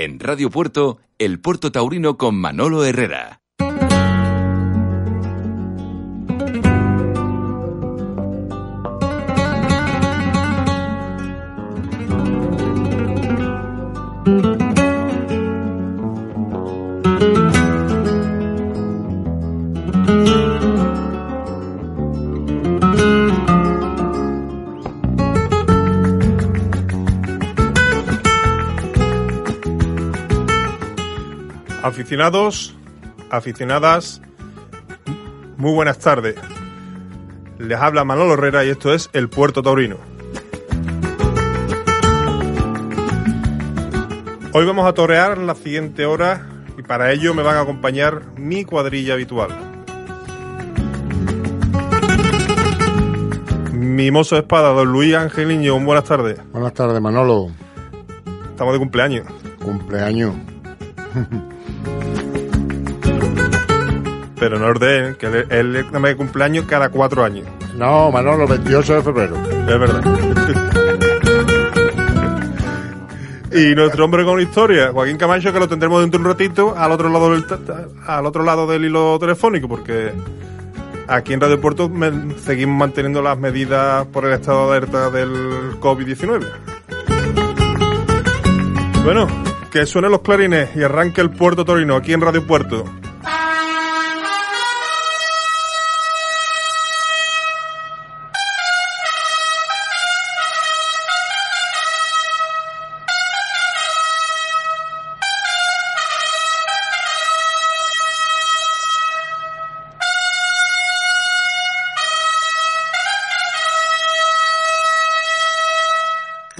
En Radio Puerto, El Puerto Taurino con Manolo Herrera. Aficionados, aficionadas, muy buenas tardes. Les habla Manolo Herrera y esto es El Puerto Taurino. Hoy vamos a torear la siguiente hora y para ello me van a acompañar mi cuadrilla habitual. Mi mozo de espada, don Luis Ángel Niño, buenas tardes. Buenas tardes, Manolo. Estamos de cumpleaños. Cumpleaños. Pero no ordenen, que él, él más de cumpleaños cada cuatro años. No, Manolo, 28 de febrero. Es verdad. y nuestro hombre con historia, Joaquín Camacho, que lo tendremos dentro de un ratito al otro lado del, al otro lado del hilo telefónico, porque aquí en Radio Puerto seguimos manteniendo las medidas por el estado de alerta del COVID-19. Bueno, que suenen los clarines y arranque el Puerto Torino aquí en Radio Puerto.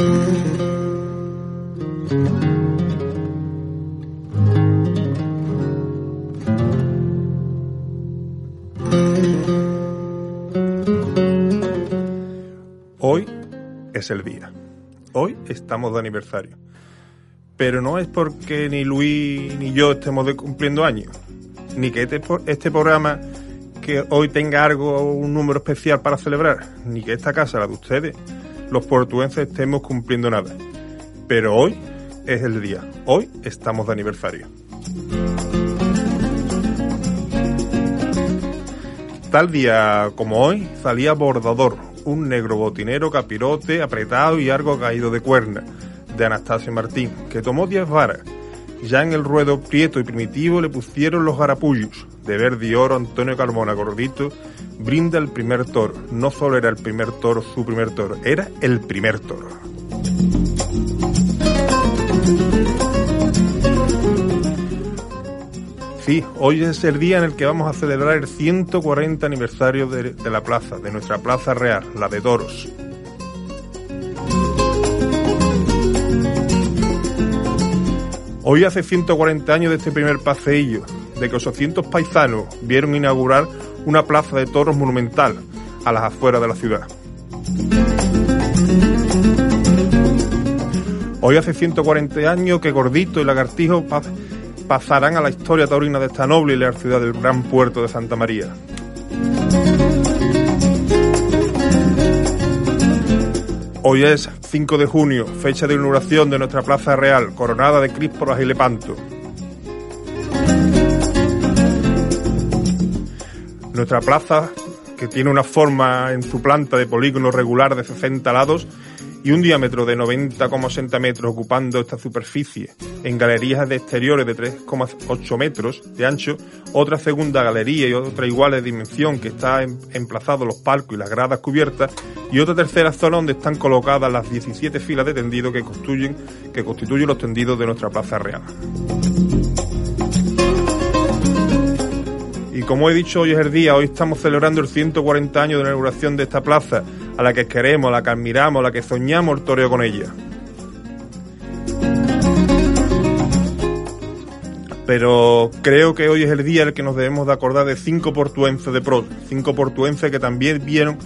Hoy es el día. Hoy estamos de aniversario. Pero no es porque ni Luis ni yo estemos cumpliendo años, ni que este, este programa que hoy tenga algo, un número especial para celebrar, ni que esta casa, la de ustedes, los portuenses estemos cumpliendo nada. Pero hoy es el día. Hoy estamos de aniversario. Tal día como hoy salía Bordador, un negro botinero capirote, apretado y algo caído de cuerna, de Anastasio Martín, que tomó 10 varas. Ya en el ruedo prieto y primitivo le pusieron los garapullos. De verde y oro Antonio Carmona Gordito brinda el primer toro. No solo era el primer toro, su primer toro, era el primer toro. Sí, hoy es el día en el que vamos a celebrar el 140 aniversario de, de la plaza, de nuestra plaza real, la de Toros. Hoy hace 140 años de este primer paseillo, de que 800 paisanos vieron inaugurar una plaza de toros monumental a las afueras de la ciudad. Hoy hace 140 años que Gordito y Lagartijo pa- pasarán a la historia taurina de esta noble y leal ciudad del gran puerto de Santa María. Hoy es 5 de junio, fecha de inauguración de nuestra Plaza Real, coronada de crísporas y lepanto. Nuestra plaza, que tiene una forma en su planta de polígono regular de 60 lados y un diámetro de 90,60 metros ocupando esta superficie, en galerías de exteriores de 3,8 metros de ancho, otra segunda galería y otra igual de dimensión que está em- emplazado los palcos y las gradas cubiertas, y otra tercera zona donde están colocadas las 17 filas de tendido que que constituyen los tendidos de nuestra plaza real. Y como he dicho, hoy es el día, hoy estamos celebrando el 140 años de inauguración de esta plaza, a la que queremos, a la que admiramos, a la que soñamos el toreo con ella. Pero creo que hoy es el día en el que nos debemos de acordar de cinco portuenses de pros, cinco portuenses que también vieron,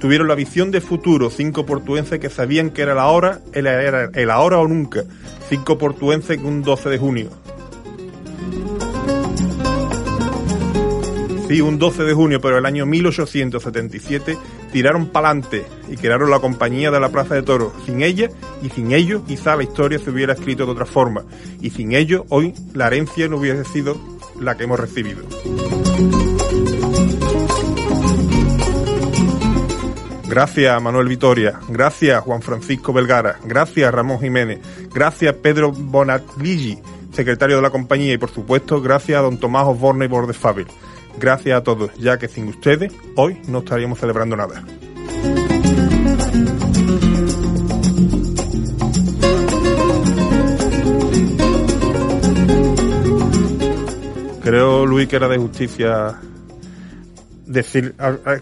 tuvieron la visión de futuro, cinco portuenses que sabían que era la hora, era el ahora o nunca, cinco portuenses que un 12 de junio, Sí, un 12 de junio, pero el año 1877 tiraron para adelante y crearon la compañía de la Plaza de Toros. Sin ella y sin ellos quizá la historia se hubiera escrito de otra forma. Y sin ellos hoy la herencia no hubiese sido la que hemos recibido. Gracias Manuel Vitoria, gracias Juan Francisco Belgara, gracias Ramón Jiménez, gracias Pedro Bonagligi, secretario de la compañía y por supuesto gracias a don Tomás Osborne y Bordefabil. Gracias a todos, ya que sin ustedes hoy no estaríamos celebrando nada. Creo, Luis, que era de justicia decir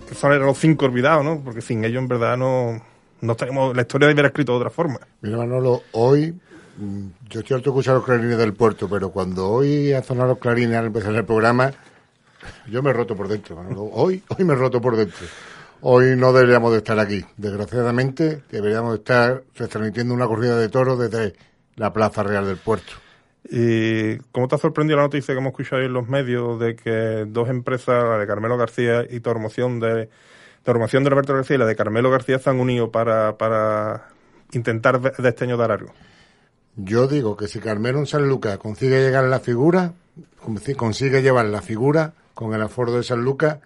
que son los cinco olvidados, ¿no? Porque sin ellos, en verdad, no, no tenemos, la historia debería escrito de otra forma. Mira, Manolo, hoy, mm, yo estoy harto escuchar los clarines del puerto, pero cuando hoy ha sonado los clarines al empezar el programa, yo me he roto por dentro, Manolo. Hoy, hoy me he roto por dentro. Hoy no deberíamos de estar aquí. Desgraciadamente, deberíamos de estar transmitiendo una corrida de toros desde la Plaza Real del Puerto. ¿Y cómo te ha sorprendido la noticia que hemos escuchado en los medios de que dos empresas, la de Carmelo García y Tormoción de, Tormoción de Roberto García y la de Carmelo García, se han unido para, para intentar de este año dar algo? Yo digo que si Carmelo en San Lucas consigue llegar a la figura, consigue llevar la figura con el aforo de San Lucas,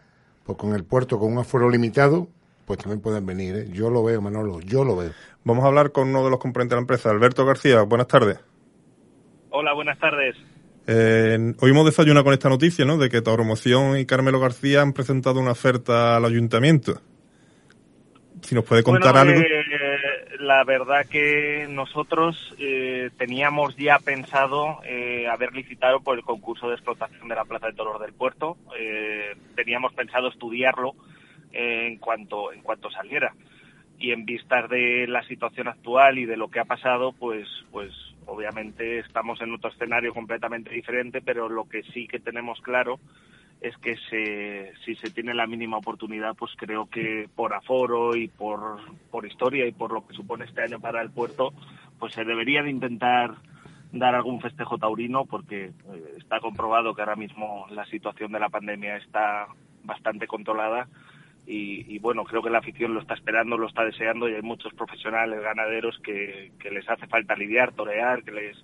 pues con el puerto con un aforo limitado, pues también pueden venir. ¿eh? Yo lo veo, Manolo, yo lo veo. Vamos a hablar con uno de los componentes de la empresa, Alberto García. Buenas tardes. Hola, buenas tardes. Eh, hoy hemos desayunado con esta noticia, ¿no? De que Tauromoción y Carmelo García han presentado una oferta al ayuntamiento. Si nos puede contar algo. Eh, la verdad que nosotros eh, teníamos ya pensado eh, haber licitado por el concurso de explotación de la Plaza de Toros del Puerto. Eh, teníamos pensado estudiarlo en cuanto en cuanto saliera y en vistas de la situación actual y de lo que ha pasado, pues pues obviamente estamos en otro escenario completamente diferente, pero lo que sí que tenemos claro es que se, si se tiene la mínima oportunidad, pues creo que por aforo y por, por historia y por lo que supone este año para el puerto, pues se debería de intentar dar algún festejo taurino porque eh, está comprobado que ahora mismo la situación de la pandemia está bastante controlada y, bueno, creo que la afición lo está esperando, lo está deseando y hay muchos profesionales ganaderos que, les hace falta lidiar, torear, que les...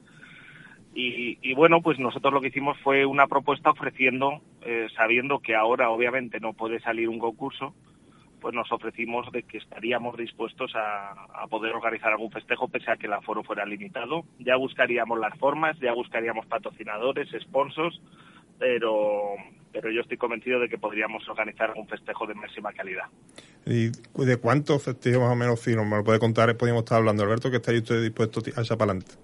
Y, bueno, pues nosotros lo que hicimos fue una propuesta ofreciendo, eh, sabiendo que ahora obviamente no puede salir un concurso, pues nos ofrecimos de que estaríamos dispuestos a, poder organizar algún festejo pese a que el aforo fuera limitado. Ya buscaríamos las formas, ya buscaríamos patrocinadores, sponsors, pero pero yo estoy convencido de que podríamos organizar un festejo de máxima calidad. ¿Y de cuántos festejos más o menos, si nos lo puede contar, podríamos estar hablando, Alberto, que estáis usted dispuesto a echar para adelante?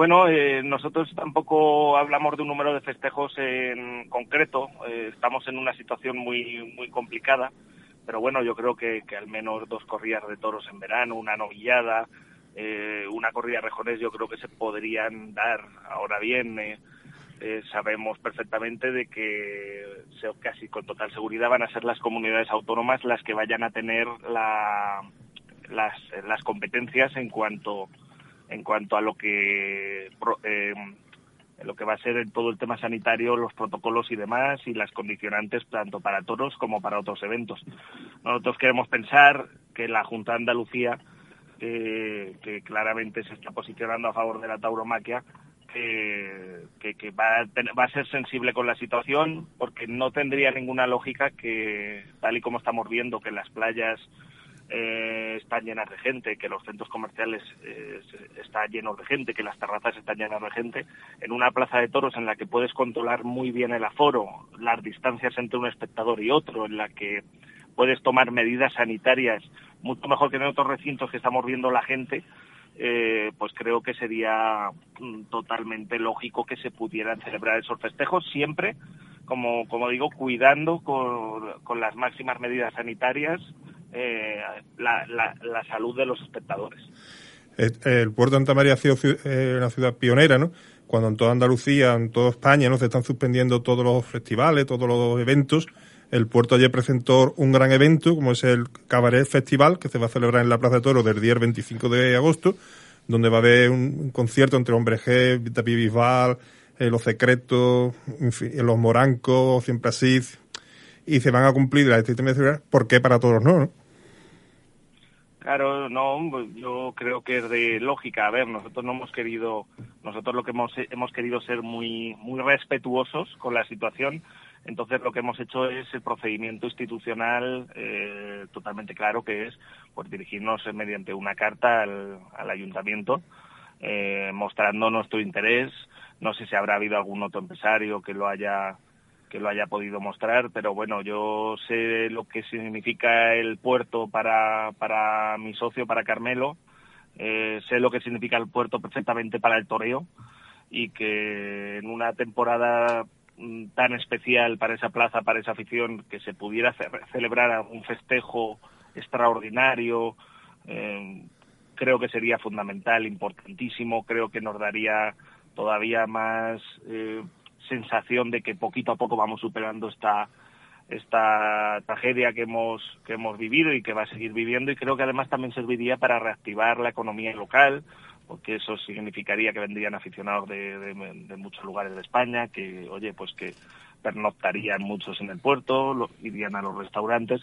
Bueno, eh, nosotros tampoco hablamos de un número de festejos en concreto, eh, estamos en una situación muy, muy complicada, pero bueno, yo creo que, al menos dos corridas de toros en verano, una novillada, eh, una corrida de rejones, yo creo que se podrían dar. Ahora bien, eh, sabemos perfectamente de que casi con total seguridad van a ser las comunidades autónomas las que vayan a tener la, las, las competencias en cuanto en cuanto a lo que eh, lo que va a ser en todo el tema sanitario, los protocolos y demás, y las condicionantes tanto para toros como para otros eventos. Nosotros queremos pensar que la Junta de Andalucía, que claramente se está posicionando a favor de la tauromaquia, que, que, va, a va, a ser sensible con la situación porque no tendría ninguna lógica que, tal y como estamos viendo, que las playas eh, están llenas de gente, que los centros comerciales eh, están llenos de gente, que las terrazas están llenas de gente, en una plaza de toros en la que puedes controlar muy bien el aforo, las distancias entre un espectador y otro, en la que puedes tomar medidas sanitarias mucho mejor que en otros recintos que estamos viendo la gente, eh, pues creo que sería mm, totalmente lógico que se pudieran celebrar esos festejos siempre, como, como digo, cuidando con, con las máximas medidas sanitarias eh, la, la, la, salud de los espectadores. El, puerto de Santa María ha sido eh, una ciudad pionera, ¿no? Cuando en toda Andalucía, en toda España, ¿no? Se están suspendiendo todos los festivales, todos los eventos. El puerto ayer presentó un gran evento, como es el Cabaret Festival, que se va a celebrar en la Plaza de Toro del día 25 de agosto, donde va a haber un, concierto entre Hombre G, David Bisbal, eh, Los Secretos, en fin, Los Morancos, Siempre Así. y se van a cumplir las de seguridad, ¿por qué para todos no? no? Claro, no, pues yo creo que es de lógica. A ver, nosotros no hemos querido, nosotros lo que hemos, hemos querido ser muy, muy respetuosos con la situación. Entonces lo que hemos hecho es el procedimiento institucional eh, totalmente claro, que es pues dirigirnos mediante una carta al, al ayuntamiento eh, mostrando nuestro interés. No sé si habrá habido algún otro empresario que lo haya que lo haya podido mostrar, pero bueno, yo sé lo que significa el puerto para, para mi socio, para Carmelo, eh, sé lo que significa el puerto perfectamente para el toreo y que en una temporada mm, tan especial para esa plaza, para esa afición, que se pudiera celebrar un festejo extraordinario, eh, creo que sería fundamental, importantísimo, creo que nos daría todavía más eh, sensación de que poquito a poco vamos superando esta esta tragedia que hemos que hemos vivido y que va a seguir viviendo y creo que además también serviría para reactivar la economía local porque eso significaría que vendrían aficionados de, de, muchos lugares de España que oye pues que pernoctarían muchos en el puerto irían a los restaurantes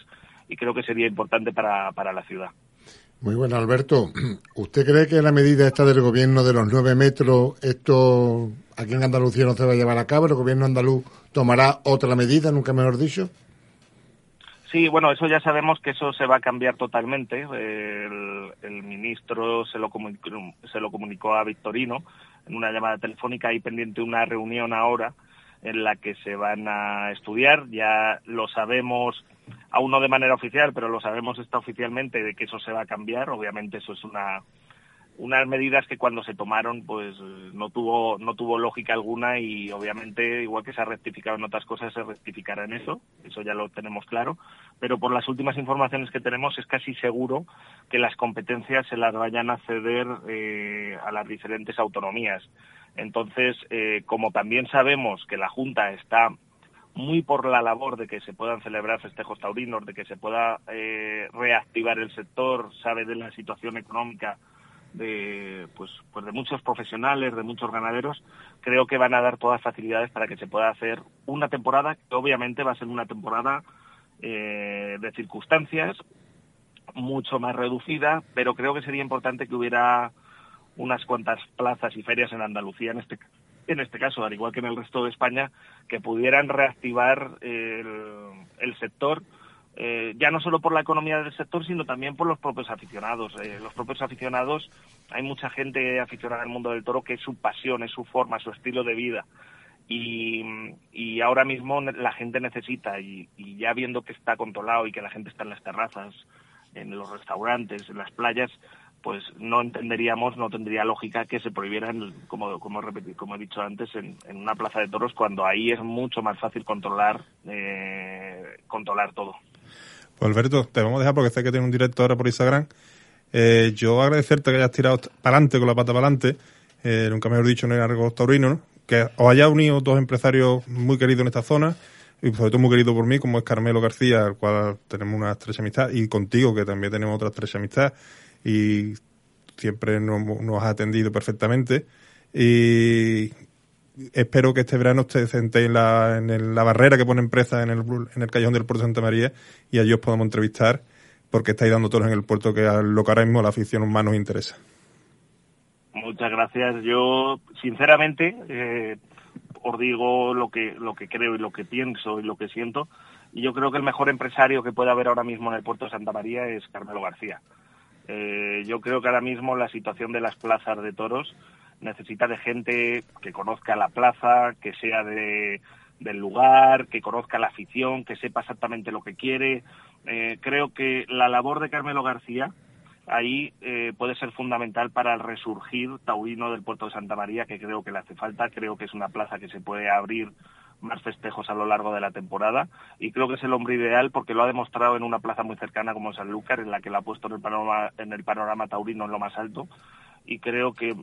y creo que sería importante para, para la ciudad muy bueno, Alberto. ¿Usted cree que la medida esta del gobierno de los nueve metros, esto aquí en Andalucía no se va a llevar a cabo? ¿El gobierno andaluz tomará otra medida, nunca mejor dicho? Sí, bueno, eso ya sabemos que eso se va a cambiar totalmente. El, el ministro se lo, comunicó, se lo comunicó a Victorino en una llamada telefónica. Hay pendiente una reunión ahora en la que se van a estudiar. Ya lo sabemos aún no de manera oficial, pero lo sabemos está oficialmente de que eso se va a cambiar. Obviamente eso es una unas medidas que cuando se tomaron pues no tuvo no tuvo lógica alguna y obviamente igual que se ha rectificado en otras cosas se rectificará en eso eso ya lo tenemos claro. Pero por las últimas informaciones que tenemos es casi seguro que las competencias se las vayan a ceder eh, a las diferentes autonomías. Entonces eh, como también sabemos que la junta está muy por la labor de que se puedan celebrar festejos taurinos, de que se pueda eh, reactivar el sector, sabe de la situación económica de pues, pues de muchos profesionales, de muchos ganaderos, creo que van a dar todas las facilidades para que se pueda hacer una temporada que obviamente va a ser una temporada eh, de circunstancias mucho más reducida, pero creo que sería importante que hubiera unas cuantas plazas y ferias en Andalucía en este en este caso, al igual que en el resto de España, que pudieran reactivar el, sector, eh, ya no solo por la economía del sector, sino también por los propios aficionados. Eh, los propios aficionados, hay mucha gente aficionada al mundo del toro que es su pasión, es su forma, su estilo de vida. Y, ahora mismo la gente necesita, y, ya viendo que está controlado y que la gente está en las terrazas, en los restaurantes, en las playas, pues no entenderíamos, no tendría lógica que se prohibieran, como, como, como he dicho antes, en, una plaza de toros, cuando ahí es mucho más fácil controlar, eh, controlar todo. Pues Alberto, te vamos a dejar porque sé que tiene un directo ahora por Instagram. Eh, yo agradecerte que hayas tirado para adelante con la pata para adelante, eh, nunca mejor dicho, no era algo taurino, que os haya unido dos empresarios muy queridos en esta zona, y sobre todo muy querido por mí, como es Carmelo García, al cual tenemos una estrecha amistad, y contigo, que también tenemos otra estrecha amistad y siempre nos, nos ha atendido perfectamente. Y espero que este verano usted sentéis en la, en la barrera que pone empresa en el, en el callejón del puerto de Santa María y allí os podamos entrevistar porque estáis dando todos en el puerto que a lo que ahora mismo la afición humana nos interesa. Muchas gracias. Yo, sinceramente, eh, os digo lo que, lo que creo y lo que pienso y lo que siento. Y yo creo que el mejor empresario que puede haber ahora mismo en el puerto de Santa María es Carmelo García. Eh, yo creo que ahora mismo la situación de las plazas de toros necesita de gente que conozca la plaza, que sea de, del lugar, que conozca la afición, que sepa exactamente lo que quiere. Eh, creo que la labor de Carmelo García ahí eh, puede ser fundamental para el resurgir taurino del puerto de Santa María, que creo que le hace falta. Creo que es una plaza que se puede abrir más festejos a lo largo de la temporada y creo que es el hombre ideal porque lo ha demostrado en una plaza muy cercana como Sanlúcar en la que la ha puesto en el panorama, en el panorama taurino en lo más alto y creo que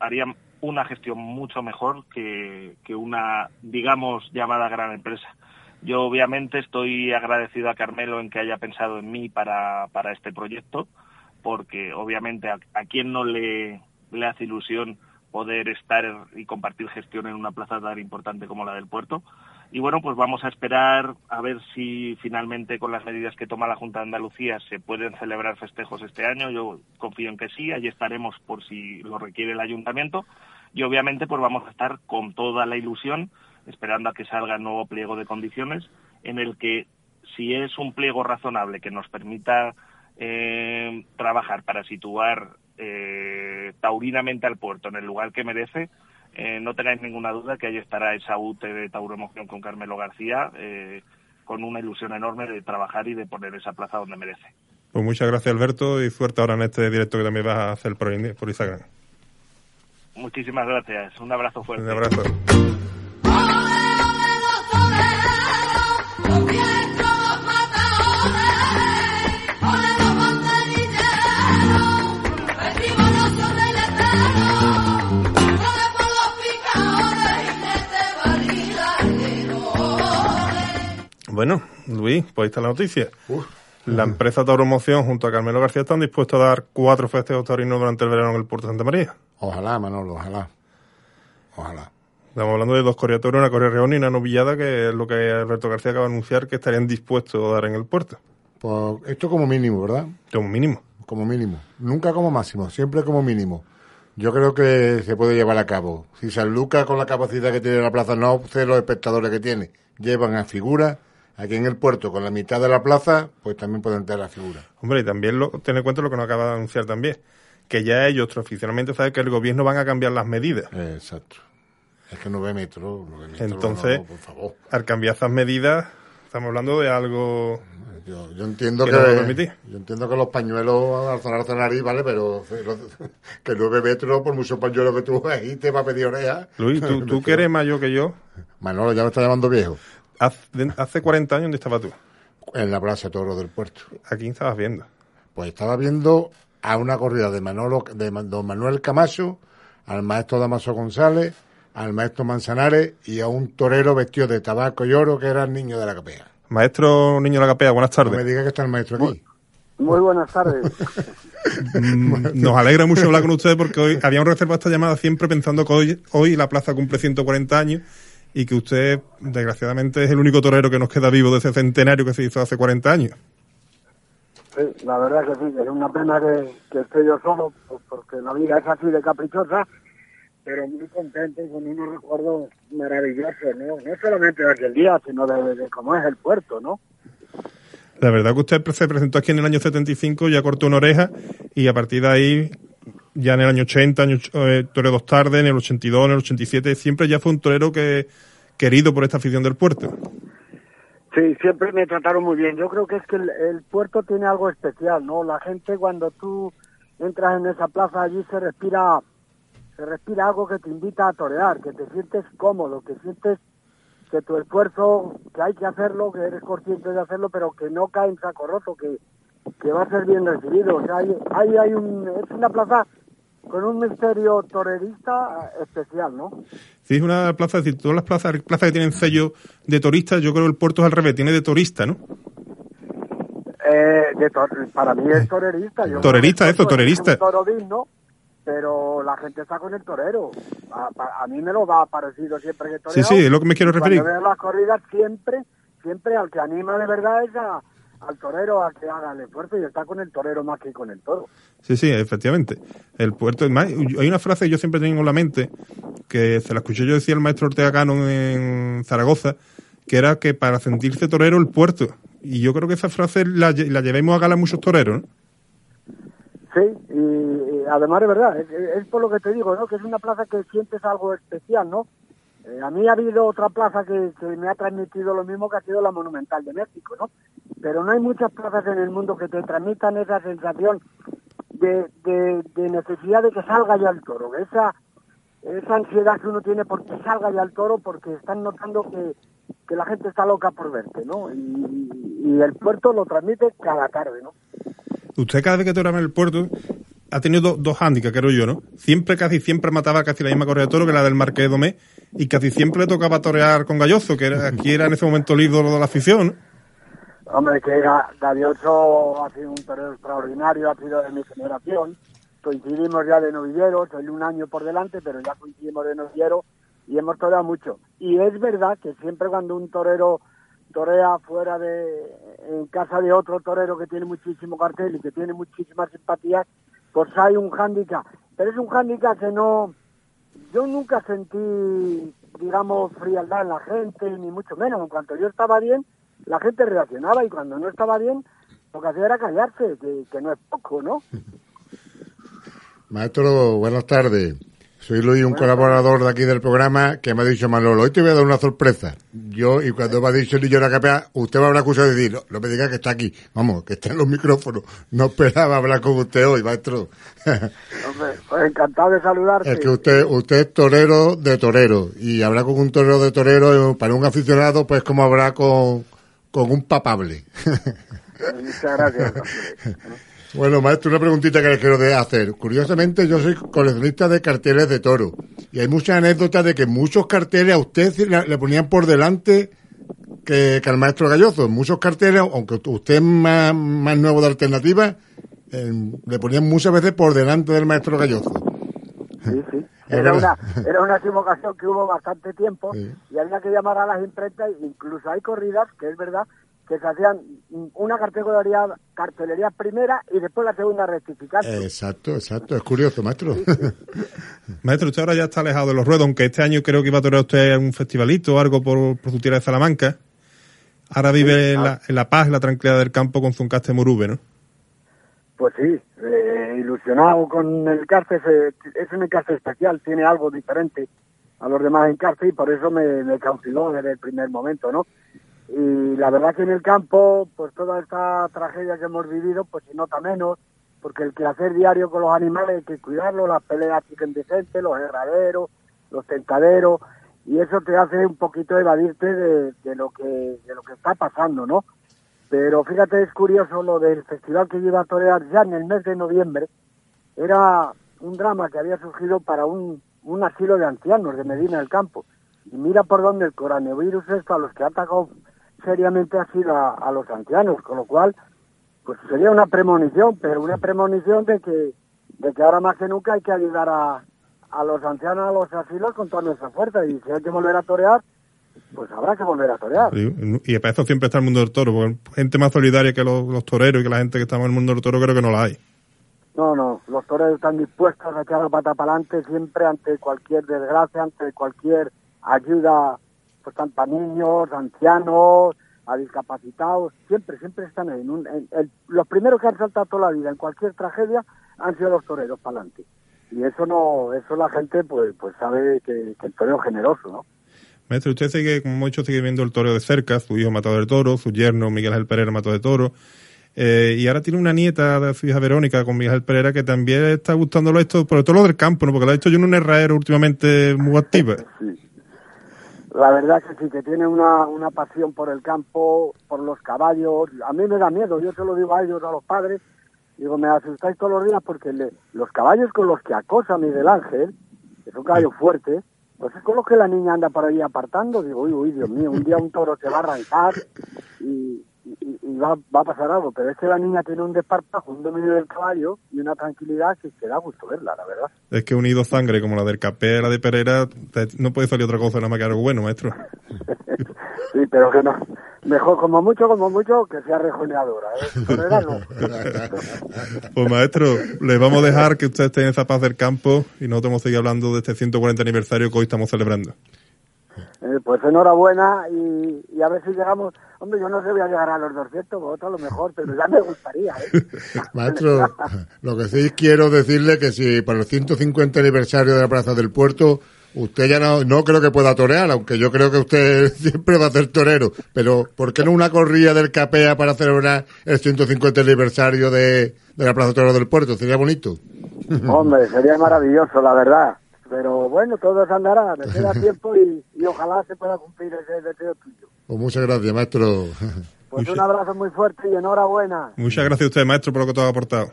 haría una gestión mucho mejor que, que una, digamos, llamada gran empresa. Yo obviamente estoy agradecido a Carmelo en que haya pensado en mí para, para este proyecto, porque obviamente a, a quien no le, le hace ilusión poder estar y compartir gestión en una plaza tan importante como la del puerto. Y bueno, pues vamos a esperar a ver si finalmente con las medidas que toma la Junta de Andalucía se pueden celebrar festejos este año. Yo confío en que sí, allí estaremos por si lo requiere el ayuntamiento. Y obviamente pues vamos a estar con toda la ilusión esperando a que salga el nuevo pliego de condiciones en el que si es un pliego razonable que nos permita eh, trabajar para situar eh, taurinamente al puerto en el lugar que merece, eh, no tengáis ninguna duda que ahí estará esa UTE de Tauromoción con Carmelo García, eh, con una ilusión enorme de trabajar y de poner esa plaza donde merece. Pues muchas gracias Alberto y suerte ahora en este directo que también vas a hacer por, por Instagram. Muchísimas gracias, un abrazo fuerte. Un abrazo. Bueno, Luis, pues ahí está la noticia. La empresa Tauromoción junto a Carmelo García están dispuestos a dar cuatro festejos taurinos durante el verano en el puerto de Santa María. Ojalá, Manolo, ojalá. Ojalá. Estamos hablando de dos correatoros, una Correa Reón y una novillada, que es lo que Alberto García acaba de anunciar que estarían dispuestos a dar en el puerto. Pues esto como mínimo, ¿verdad? Como mínimo. Como mínimo. Nunca como máximo, siempre como mínimo. Yo creo que se puede llevar a cabo. Si San Lucas, con la capacidad que tiene la plaza, no sé los espectadores que tiene, llevan a figuras, aquí en el puerto, con la mitad de la plaza, pues también pueden tener la figura. Hombre, y también lo, ten en cuenta lo que nos acaba de anunciar también, que ya ellos oficialmente saben que el gobierno van a cambiar las medidas. Exacto. Es que no ve metro. No ve metro Entonces, no, por favor. al cambiar esas medidas, estamos hablando de algo Yo, yo entiendo que yo entiendo que los pañuelos al sonar nariz, vale, pero que nueve metros, por muchos pañuelos que tú ahí te va a pedir oreja. Luis, tú, tú que eres mayor que yo, Manolo ya me está llamando viejo. Hace, hace 40 años, ¿dónde estabas tú? En la Plaza Toro del Puerto. ¿A quién estabas viendo? Pues estaba viendo a una corrida de Manolo, de don Manuel Camacho, al maestro Damaso González, al maestro Manzanares y a un torero vestido de tabaco y oro que era el niño de la capea. Maestro Niño de la Capea, buenas No me tardes. diga que está el maestro aquí. Muy buenas tardes. Mm, Nos alegra mucho hablar con ustedes porque hoy habíamos reservado esta llamada siempre pensando que hoy, hoy la plaza cumple 140 años y que usted, desgraciadamente, es el único torero que nos queda vivo de ese centenario que se hizo hace 40 años. Sí, la verdad que sí, es una pena que, que esté yo solo, pues, porque la vida es así de caprichosa, pero muy contento y con unos recuerdos maravillosos, ¿no? No solamente de aquel día, sino de, de cómo es el puerto, ¿no? La verdad que usted se presentó aquí en el año 75, ya cortó una oreja y a partir de ahí, ya en el año 80, año, eh, torero dos tardes, en el 82, en el 87, siempre ya fue un torero que querido por esta afición del puerto. Sí, siempre me trataron muy bien. Yo creo que es que el, puerto tiene algo especial, ¿no? La gente cuando tú entras en esa plaza allí se respira, se respira algo que te invita a torear, que te sientes cómodo, que sientes que tu esfuerzo, que hay que hacerlo, que eres consciente de hacerlo, pero que no cae en saco roto, que, que va a ser bien recibido. O sea, hay, hay, hay un, es una plaza con un misterio torerista especial, ¿no? Sí, es una plaza, es decir, todas las plazas, plazas que tienen sello de turista, yo creo que el puerto es al revés, tiene de turista, ¿no? Eh, de tor- para mí es torerista. Yo Torerista, eso, es un torerista. toro digno, pero la gente está con el torero. A, a- a mí me lo va parecido siempre que toreo. Sí, sí, es lo que me quiero referir. Cuando veo las corridas siempre, siempre al que anima de verdad es a- al torero a que haga el esfuerzo y está con el torero más que con el toro. Sí, sí, efectivamente. El puerto, más, hay una frase que yo siempre tengo en la mente, que se la escuché yo decir el maestro Ortega Cano en Zaragoza, que era que para sentirse torero el puerto. Y yo creo que esa frase la, la llevemos a gala muchos toreros, ¿no? Sí, y, y además es verdad, es, es por lo que te digo, ¿no? Que es una plaza que sientes algo especial, ¿no? Eh, a mí ha habido otra plaza que, que me ha transmitido lo mismo que ha sido la Monumental de México, ¿no? Pero no hay muchas plazas en el mundo que te transmitan esa sensación de, de, necesidad de que salga ya el toro, esa, esa ansiedad que uno tiene porque salga ya el toro, porque están notando que, que la gente está loca por verte, ¿no? Y, el puerto lo transmite cada tarde, ¿no? Usted cada vez que toraba en el puerto ha tenido do- dos hándicaps, creo yo, ¿no? Siempre, casi siempre mataba casi la misma correa de toro que la del Marqués de Domé y casi siempre le tocaba torear con Galloso, que era, aquí era en ese momento el ídolo de la afición. Hombre, que Ga- Gavioso ha sido un torero extraordinario, ha sido de mi generación. coincidimos ya de novilleros, soy un año por delante, pero ya coincidimos de novillero y hemos toreado mucho. Y es verdad que siempre cuando un torero torea fuera de, en casa de otro torero que tiene muchísimo cartel y que tiene muchísimas simpatías, pues hay un hándicap. Pero es un hándicap que no, yo nunca sentí, digamos, frialdad en la gente, ni mucho menos. En cuanto yo estaba bien, la gente reaccionaba y cuando no estaba bien, lo que hacía era callarse, que, que no es poco, ¿no? Maestro, buenas tardes. Soy Luis, un colaborador de aquí del programa que me ha dicho Manolo, hoy te voy a dar una sorpresa. Yo, y cuando me ha dicho niño la capea, usted me habrá acusado de decir, no, me diga que está aquí, vamos, que está en los micrófonos. No esperaba hablar con usted hoy, maestro. Hombre, pues encantado de saludarte. Es que usted, usted es torero de torero, y hablar con un torero de torero, para un aficionado, pues como hablar con, con un papable. Muchas gracias. Bueno, maestro, una preguntita que le quiero hacer. Curiosamente, yo soy coleccionista de carteles de toro. Y hay muchas anécdotas de que muchos carteles a usted le, ponían por delante que, que, al maestro Gallozo. Muchos carteles, aunque usted es más, más nuevo de alternativa, eh, le ponían muchas veces por delante del maestro Gallozo. Sí, sí. Era una, era una equivocación que hubo bastante tiempo sí. y había que llamar a las imprentas. Incluso hay corridas, que es verdad, que se hacían una cartelería, cartelería primera y después la segunda rectificar. Exacto, exacto. Es curioso, maestro. Maestro, usted ahora ya está alejado de los ruedos, aunque este año creo que iba a torear usted un festivalito o algo por, por su tierra de Salamanca. Ahora vive sí, en, la, en, la, paz, la tranquilidad del campo con Zuncaste Murube, ¿no? Pues sí, eh, ilusionado con el cárcel, es un cárcel especial, tiene algo diferente a los demás en cárcel y por eso me, me cautivó desde el primer momento, ¿no? Y la verdad que en el campo, pues toda esta tragedia que hemos vivido, pues se nota menos, porque el quehacer diario con los animales hay que cuidarlos, las peleas siguen decentes, los herraderos, los tentaderos, y eso te hace un poquito evadirte de, de, lo que de lo que está pasando, ¿no? Pero fíjate, es curioso lo del festival que lleva a torear ya en el mes de noviembre, era un drama que había surgido para un, un asilo de ancianos de Medina del Campo. Y mira por dónde el coronavirus esto a los que ha atacado seriamente sido a, a, los ancianos, con lo cual, pues sería una premonición, pero una premonición de que, de que ahora más que nunca hay que ayudar a, a los ancianos, a los asilos con toda nuestra fuerza, y si hay que volver a torear, pues habrá que volver a torear. Y, y para eso siempre está el mundo del toro, porque gente más solidaria que los, los, toreros y que la gente que estamos en el mundo del toro creo que no la hay. No, no, los toreros están dispuestos a echar la pata para adelante siempre ante cualquier desgracia, ante cualquier ayuda pues tanto a niños, ancianos, a discapacitados, siempre, siempre están. En un, en, en, los primeros que han saltado toda la vida en cualquier tragedia han sido los toreros para adelante. Y eso no, eso la gente pues, pues sabe que, que el torero es generoso, ¿no? Maestro, usted sigue, como mucho, sigue viendo el toreo de cerca, su hijo matado de toro, su yerno Miguel Ángel Pereira mató de toro. Eh, y ahora tiene una nieta de su hija Verónica con Miguel Pereira que también está gustándolo esto, por todo lo del campo, ¿no? Porque lo ha hecho yo en un herradero últimamente muy activa. Sí. La verdad que sí, que tiene una, una pasión por el campo, por los caballos. A mí me da miedo, yo se lo digo a ellos, a los padres. Digo, me asustáis todos los días porque los caballos con los que acosa Miguel Ángel, que son caballos fuertes, pues es con los que la niña anda por ahí apartando. Digo, uy, uy, Dios mío, un día un toro se va a arrancar y, y, y va, va, a pasar algo. Pero es que la niña tiene un desparpajo, un dominio del caballo y una tranquilidad que, que da gusto verla, la verdad. Es que unido sangre como la del Capé, la de Pereira, no puede salir otra cosa nada más que algo bueno, maestro. sí, pero que no. Mejor, como mucho, como mucho, que sea rejoneadora. ¿eh? No. pues maestro, le vamos a dejar que usted esté en esa paz del campo y nosotros vamos a seguir hablando de este 140 aniversario que hoy estamos celebrando. Eh, pues enhorabuena y, y, a ver si llegamos. Hombre, yo no sé, voy a llegar a los 200, vosotros a lo mejor, pero ya me gustaría. ¿eh? Maestro, lo que sí quiero decirle que si para el 150 aniversario de la Plaza del Puerto, usted ya no, no creo que pueda torear, aunque yo creo que usted siempre va a ser torero, pero ¿por qué no una corrida del Capea para celebrar el 150 aniversario de, de la Plaza Toro del Puerto? Sería bonito. Hombre, sería maravilloso, la verdad pero bueno, todo se andará, me queda tiempo y, y, ojalá se pueda cumplir ese deseo tuyo. Pues muchas gracias, maestro. Pues un abrazo muy fuerte y enhorabuena. Muchas gracias a usted, maestro, por lo que todo ha aportado.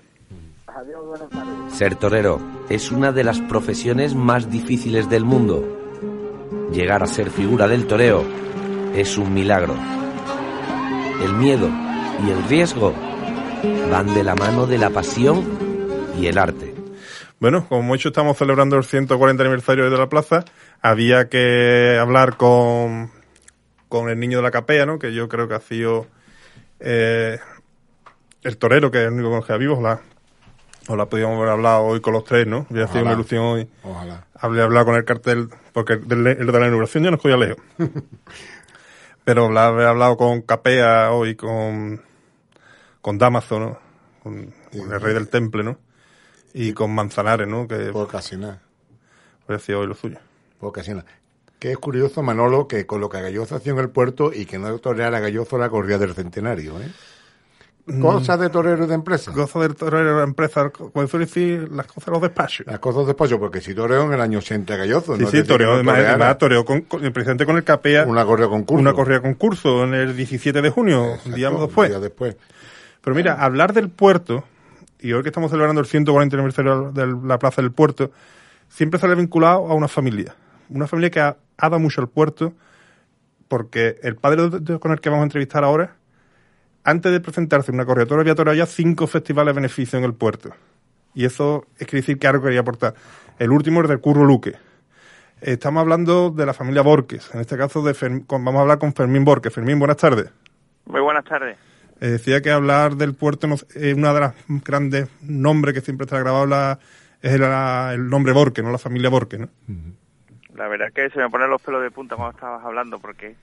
Adiós, buenas tardes. Ser torero es una de las profesiones más difíciles del mundo. Llegar a ser figura del toreo es un milagro. El miedo y el riesgo van de la mano de la pasión y el arte. Bueno, como mucho estamos celebrando el 140 aniversario de la plaza, había que hablar con, con el niño de la capea, ¿no? Que yo creo que ha sido eh, el torero, que es el único que nos queda vivo. Ojalá, ojalá podíamos haber hablado hoy con los tres, ¿no? Hubiera sido una ilusión hoy. Ojalá. Hablé hablar con el cartel, porque el de, el de la inauguración ya nos cogía lejos. Pero haber hablado con Capea hoy, con, con Damaso, ¿no? Con, con el rey del temple, ¿no? Y con Manzanares, ¿no? Que Por casi nada. hubiera sido hoy lo suyo. Por casi nada. Que es curioso, Manolo, que con lo que Gallozo hacía en el puerto y que no toreara a Gallozo la corrida del centenario, ¿eh? Cosas de torero y de empresa. Gozo del torero de empresa, como suele decir, las cosas de los despachos. Las cosas de pollo, porque si toreó en el año 80 Gallozo. Sí, no sí, toreó, además, toreó con, con el presidente con el Capea una corrida concurso. una corrida concurso en el 17 de junio, Exacto, un día un después. día después. Pero mira, hablar del puerto, y hoy que estamos celebrando el 140 aniversario de la Plaza del Puerto, siempre sale vinculado a una familia. Una familia que ha, dado mucho al puerto, porque el padre con el que vamos a entrevistar ahora, antes de presentarse en una corredora, toreado ya cinco festivales de beneficio en el puerto. Y eso es que decir que algo quería aportar. El último es del Curro Luque. Estamos hablando de la familia Borges, en este caso de vamos a hablar con Fermín Borges. Fermín, buenas tardes. Muy buenas tardes. Eh, decía que hablar del puerto no, es una de las grandes nombres que siempre está grabado es el, nombre Borque, no la familia Borque, ¿no? La verdad es que se me ponen los pelos de punta cuando estabas hablando, porque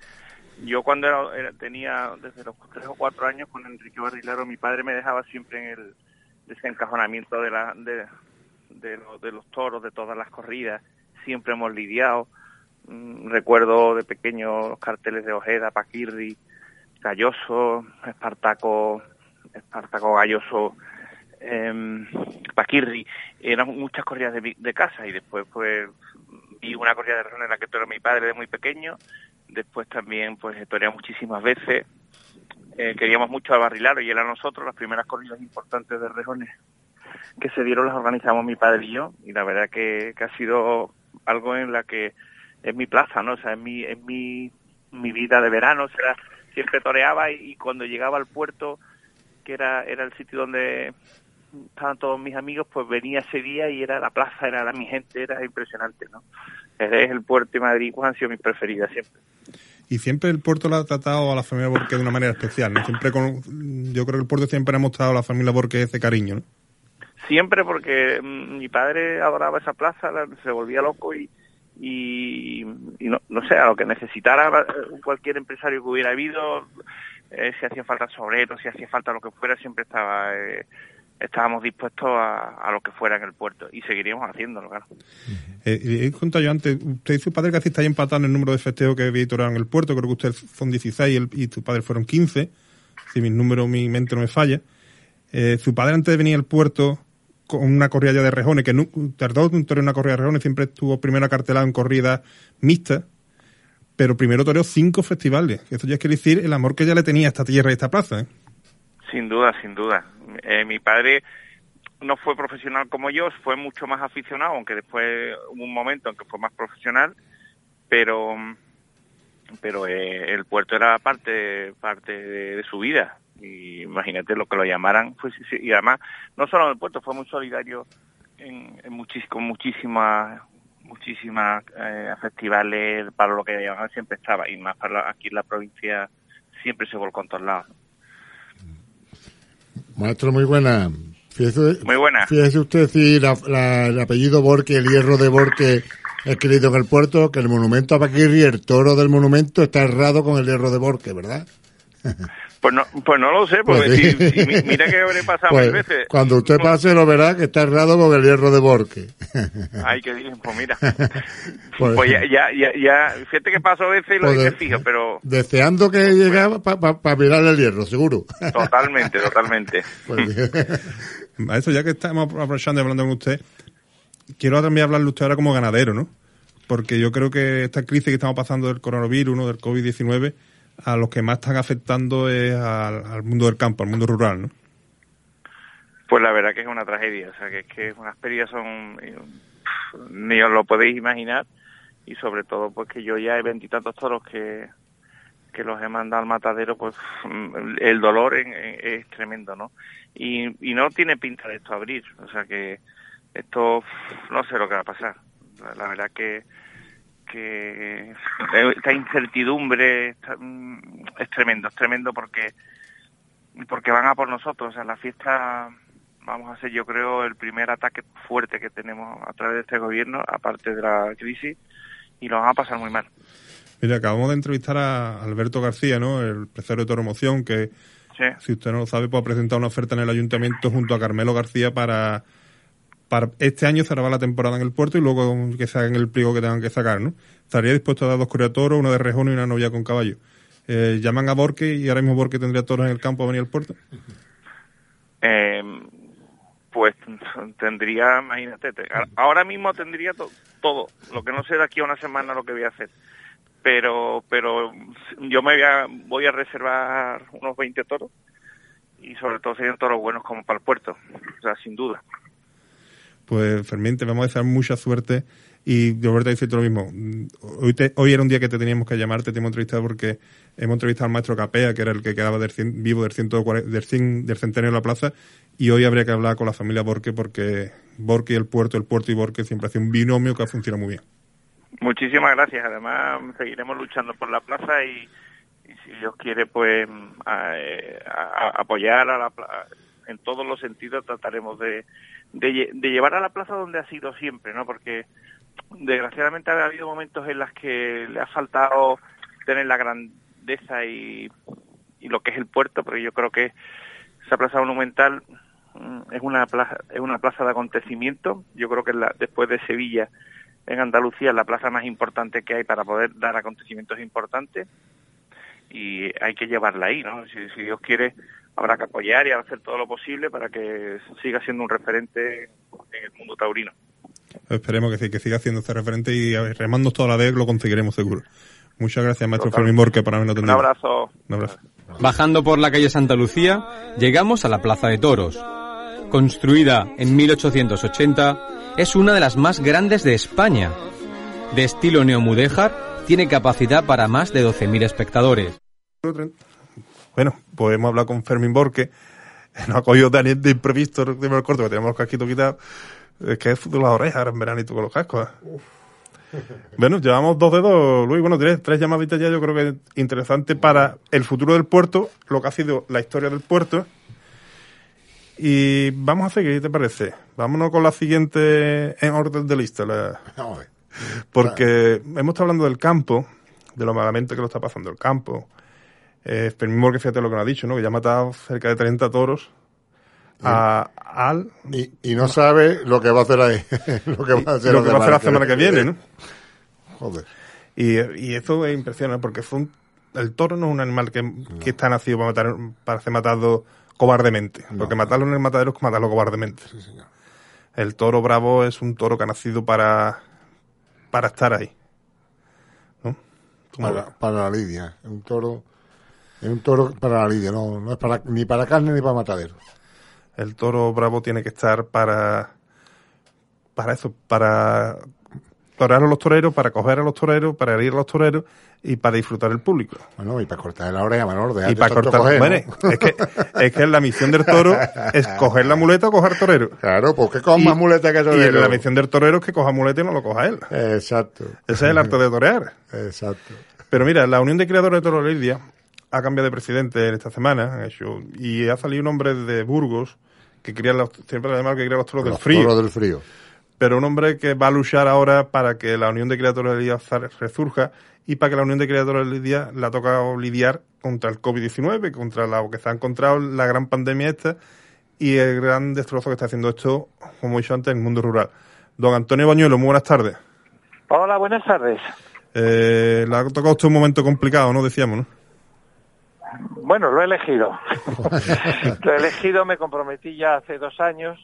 yo cuando era- tenía desde los tres o cuatro años con Enrique Barrilaro, mi padre me dejaba siempre en el desencajonamiento de, la, de, de, de los toros, de todas las corridas. Siempre hemos lidiado. Mm, recuerdo de pequeño los carteles de Ojeda, Paquirri, Galloso, Espartaco, Espartaco Galloso, em, Paquirri. Eran muchas corridas de, casa y después pues vi una corrida de rejones en la que toreó mi padre de muy pequeño. Después también pues toreé muchísimas veces. Eh, queríamos mucho a Barrilaro y él a nosotros. Las primeras corridas importantes de rejones que se dieron las organizamos mi padre y yo. Y la verdad que, ha sido algo en la que es mi plaza, ¿no? O sea, es mi, es mi, mi vida de verano. O sea, siempre toreaba y, y cuando llegaba al puerto, que era, era el sitio donde estaban todos mis amigos, pues venía ese día y era la plaza, era la, mi gente, era impresionante, ¿no? Es el puerto y Madrid pues, han sido mis preferidas siempre. Y siempre el puerto lo ha tratado a la familia Borque de una manera especial, ¿no? Siempre con, yo creo que el puerto siempre ha mostrado a la familia Borque ese cariño, ¿no? Siempre porque mm, mi padre adoraba esa plaza, la- se volvía loco y, y, no, no sé, a lo que necesitara eh, cualquier empresario que hubiera habido, eh, si hacía falta sobreros, si hacía falta lo que fuera, siempre estaba eh, estábamos dispuestos a, a lo que fuera en el puerto y seguiríamos haciéndolo, claro. Eh, he contado yo antes, usted y su padre casi estáis empatados en el número de festejos que toreado en el puerto, creo que usted son 16 y, el, y tu padre fueron 15, si mi número, mi mente no me falla. Eh, su padre antes de venir al puerto con una corrida ya de rejones, que tardó en torear una corrida de rejones, siempre estuvo primero acartelado en corridas mixtas, pero primero toreó cinco festivales. Eso ya quiere decir el amor que ya le tenía a esta tierra y a esta plaza. ¿eh? Sin duda, sin duda. Eh, mi padre no fue profesional como yo, fue mucho más aficionado, aunque después hubo un momento en que fue más profesional, pero pero eh, el puerto era parte parte de su vida. Y imagínate lo que lo llamaran, pues, y además no solo en el puerto, fue muy solidario en, en muchis- con muchísimas muchísimas eh, festivales para lo que llamaban siempre estaba y más para la- aquí en la provincia siempre se volcó en todos lados. Maestro, muy buena. Fíjese, Muy buena. Fíjese usted si la- la- el apellido Borque, el hierro de Borque escrito en el puerto, que el monumento a Paquirri, el toro del monumento, está errado con el hierro de Borque, ¿verdad? Pues no, pues no lo sé, porque Pues sí. si, si mi- mira que habré pasado Pues, mil veces. Cuando usted No- pase lo verá que está errado con el hierro de Borque. Ay, que bien, pues mira. Pues- Pues ya, ya, ya, ya, fíjate que paso a veces y lo Pues de- fijo, pero Deseando que llegara para mirar el hierro, seguro. totalmente, totalmente. Pues, Maestro, ya que estamos aprovechando y hablando con usted, quiero también hablarle usted ahora como ganadero, ¿no? Porque yo creo que esta crisis que estamos pasando del coronavirus, ¿no? del COVID-19, a los que más están afectando es al, mundo del campo, al mundo rural, ¿no? Pues la verdad que es una tragedia, o sea, que es que unas pérdidas son, eh, ni os lo podéis imaginar, y sobre todo pues que yo ya he veintitantos toros que, que los he mandado al matadero, pues mm, el dolor en- es tremendo, ¿no? Y no tiene pinta de esto abrir, o sea que esto no sé lo que va a pasar. La, verdad que que esta incertidumbre mm, es tremendo, es tremendo porque porque van a por nosotros. O sea, la fiesta vamos a ser, yo creo, el primer ataque fuerte que tenemos a través de este gobierno, aparte de la crisis, y lo van a pasar muy mal. Mira, acabamos de entrevistar a Alberto García, ¿no? El empresario de Toromoción, que, si usted no lo sabe, pues ha presentado una oferta en el ayuntamiento junto a Carmelo García para, para este año cerrar la temporada en el puerto y luego que saquen el pliego que tengan que sacar, ¿no? Estaría dispuesto a dar dos criaturas, una de rejón y una novia con caballo. Eh, llaman a Borque y ahora mismo Borque tendría toros en el campo a venir al puerto. Eh, pues tendría, imagínate, ahora mismo tendría todo, lo que no sé de aquí a una semana lo que voy a hacer. Pero, pero yo me voy a, voy a reservar unos 20 toros y sobre todo serían toros buenos como para el puerto, o sea, sin duda. Pues Fermín, te vamos a desear mucha suerte y Roberto dice lo mismo. Hoy, hoy era un día que te teníamos que llamar, te hemos entrevistado porque hemos entrevistado al maestro Capea, que era el que quedaba del vivo del, del, del centenario de la plaza, y hoy habría que hablar con la familia Borque porque Borque y el puerto, el puerto y Borque siempre hace un binomio que ha funcionado muy bien. Muchísimas gracias. Además, seguiremos luchando por la plaza y, si Dios quiere, pues eh, apoyar a la en todos los sentidos trataremos de, de, llevar a la plaza donde ha sido siempre, ¿no? Porque desgraciadamente ha habido momentos en los que le ha faltado tener la grandeza y, y lo que es el puerto, pero yo creo que esa plaza monumental mm, es una plaza, es una plaza de acontecimiento. Yo creo que la, después de Sevilla, en Andalucía, es la plaza más importante que hay para poder dar acontecimientos importantes y hay que llevarla ahí, ¿no? Si, Dios quiere, habrá que apoyar y hacer todo lo posible para que siga siendo un referente en el mundo taurino. Esperemos que, sí, que siga siendo ese referente y remando toda la vez lo conseguiremos seguro. Muchas gracias, maestro Fermín Borque, por habernos atendido. Un abrazo. Un abrazo. Bajando por la calle Santa Lucía, llegamos a la Plaza de Toros. Construida en 1880, es una de las más grandes de España. De estilo neomudéjar, tiene capacidad para más de 12.000 espectadores. Bueno, pues hemos hablado con Fermín Borque. Nos ha cogido Daniel de imprevisto el corto, que tenemos los casquitos quitados. Es que es de las orejas ahora en veranito con los cascos. ¿eh? Bueno, llevamos dos dedos, Luis. Bueno, tres, tres llamaditas ya, yo creo que es interesante para el futuro del puerto, lo que ha sido la historia del puerto. Y vamos a seguir, ¿qué te parece? Vámonos con la siguiente en orden de lista. Porque hemos estado hablando del campo, de lo malamente que lo está pasando el campo. Eh, pero mismo que fíjate lo que nos ha dicho, ¿no? Que ya ha matado cerca de 30 toros a, al... Y, no sabe lo que va a hacer ahí. lo que va a hacer, la semana que viene, ¿no? Joder. Y, esto es impresionante porque fue el toro no es un animal que, que está nacido para matar para ser matado cobardemente. porque matarlo en el matadero es matarlo cobardemente. El toro bravo es un toro que ha nacido para, para estar ahí. ¿no? Para, para, la lidia. Un toro, es un toro para la lidia, no, no es para, ni para carne ni para matadero. El toro bravo tiene que estar para, para eso, para torear a los toreros, para coger a los toreros, para herir a los toreros y para disfrutar el público. Bueno, y para cortar la oreja, Manolo, Y para cortar, bueno, es, que, es que la misión del toro es coger la muleta o coger torero. Claro, porque coja más muleta que torero. Y la misión del torero es que coja muleta y no lo coja él. Exacto. Ese es el arte de torear. Exacto. Pero mira, la Unión de Creadores de Toro Lidia ha cambiado de presidente en esta semana, hecho, y ha salido un hombre de Burgos que quería los, siempre además que quería los toros del frío. Toros del frío. Pero un hombre que va a luchar ahora para que la Unión de Creadores de Lidia resurja y para que la Unión de Creadores de Lidia la toca lidiar contra el COVID-19, contra lo que se ha encontrado la gran pandemia esta y el gran destrozo que está haciendo esto, como he dicho antes, en el mundo rural. Don Antonio Bañuelo, muy buenas tardes. Hola, buenas tardes. Eh, le ha tocado usted un momento complicado, ¿no? Decíamos, ¿no? Bueno, lo he elegido. lo he elegido, me comprometí ya hace dos años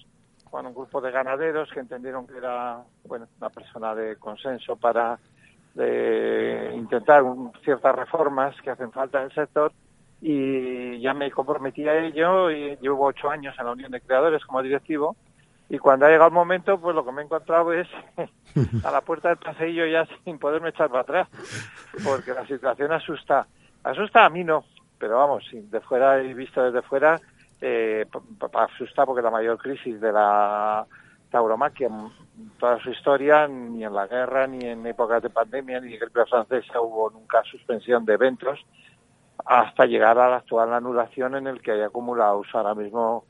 con un grupo de ganaderos que entendieron que era bueno, una persona de consenso para intentar ciertas reformas que hacen falta en el sector y ya me comprometí a ello y llevo ocho años en la Unión de Creadores como directivo y cuando ha llegado el momento pues lo que me he encontrado es a la puerta del pasillo ya sin poderme echar para atrás porque la situación asusta asusta a mí no pero vamos, de fuera y visto desde fuera, eh, asusta porque la mayor crisis de la tauromaquia en toda su historia, ni en la guerra, ni en épocas de pandemia, ni en gripe francesa hubo nunca suspensión de eventos, hasta llegar a la actual anulación en el que hay acumulados ahora mismo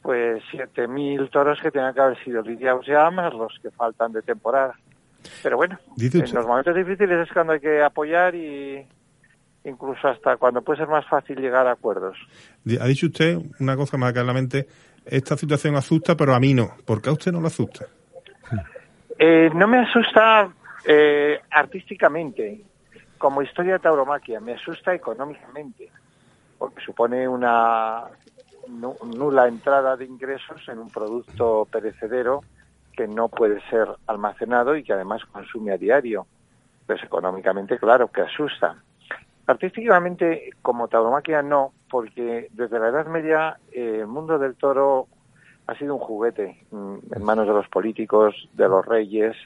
pues 7.000 toros que tenían que haber sido lidiados ya, más los que faltan de temporada. Pero bueno, en los momentos difíciles es cuando hay que apoyar y incluso hasta cuando puede ser más fácil llegar a acuerdos. Ha dicho usted una cosa más que en la mente, esta situación asusta, pero a mí no. ¿Por qué a usted no le asusta? Eh, no me asusta eh, artísticamente, como historia de tauromaquia, me asusta económicamente, porque supone una nula entrada de ingresos en un producto perecedero que no puede ser almacenado y que además consume a diario. Pues económicamente, claro, que asusta. Artísticamente, como tauromaquia, no, porque desde la Edad Media eh, el mundo del toro ha sido un juguete mm, en manos de los políticos, de los reyes,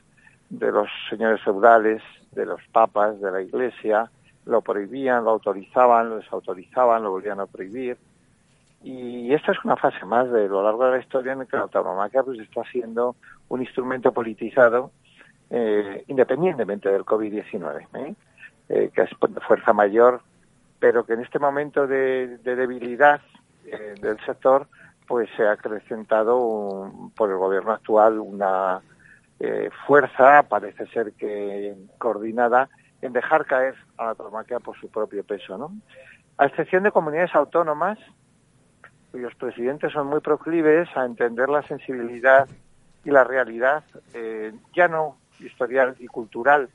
de los señores feudales, de los papas, de la Iglesia. Lo prohibían, lo autorizaban, lo desautorizaban, lo volvían a prohibir. Y esta es una fase más de lo largo de la historia en la que la tauromaquia pues, está siendo un instrumento politizado eh, independientemente del COVID-19, ¿eh? Eh, que es fuerza mayor, pero que en este momento de, debilidad eh, del sector pues se ha acrecentado por el gobierno actual una fuerza, parece ser que coordinada, en dejar caer a la tauromaquia por su propio peso. ¿no? A excepción de comunidades autónomas, cuyos presidentes son muy proclives a entender la sensibilidad y la realidad, eh, ya no historial y cultural,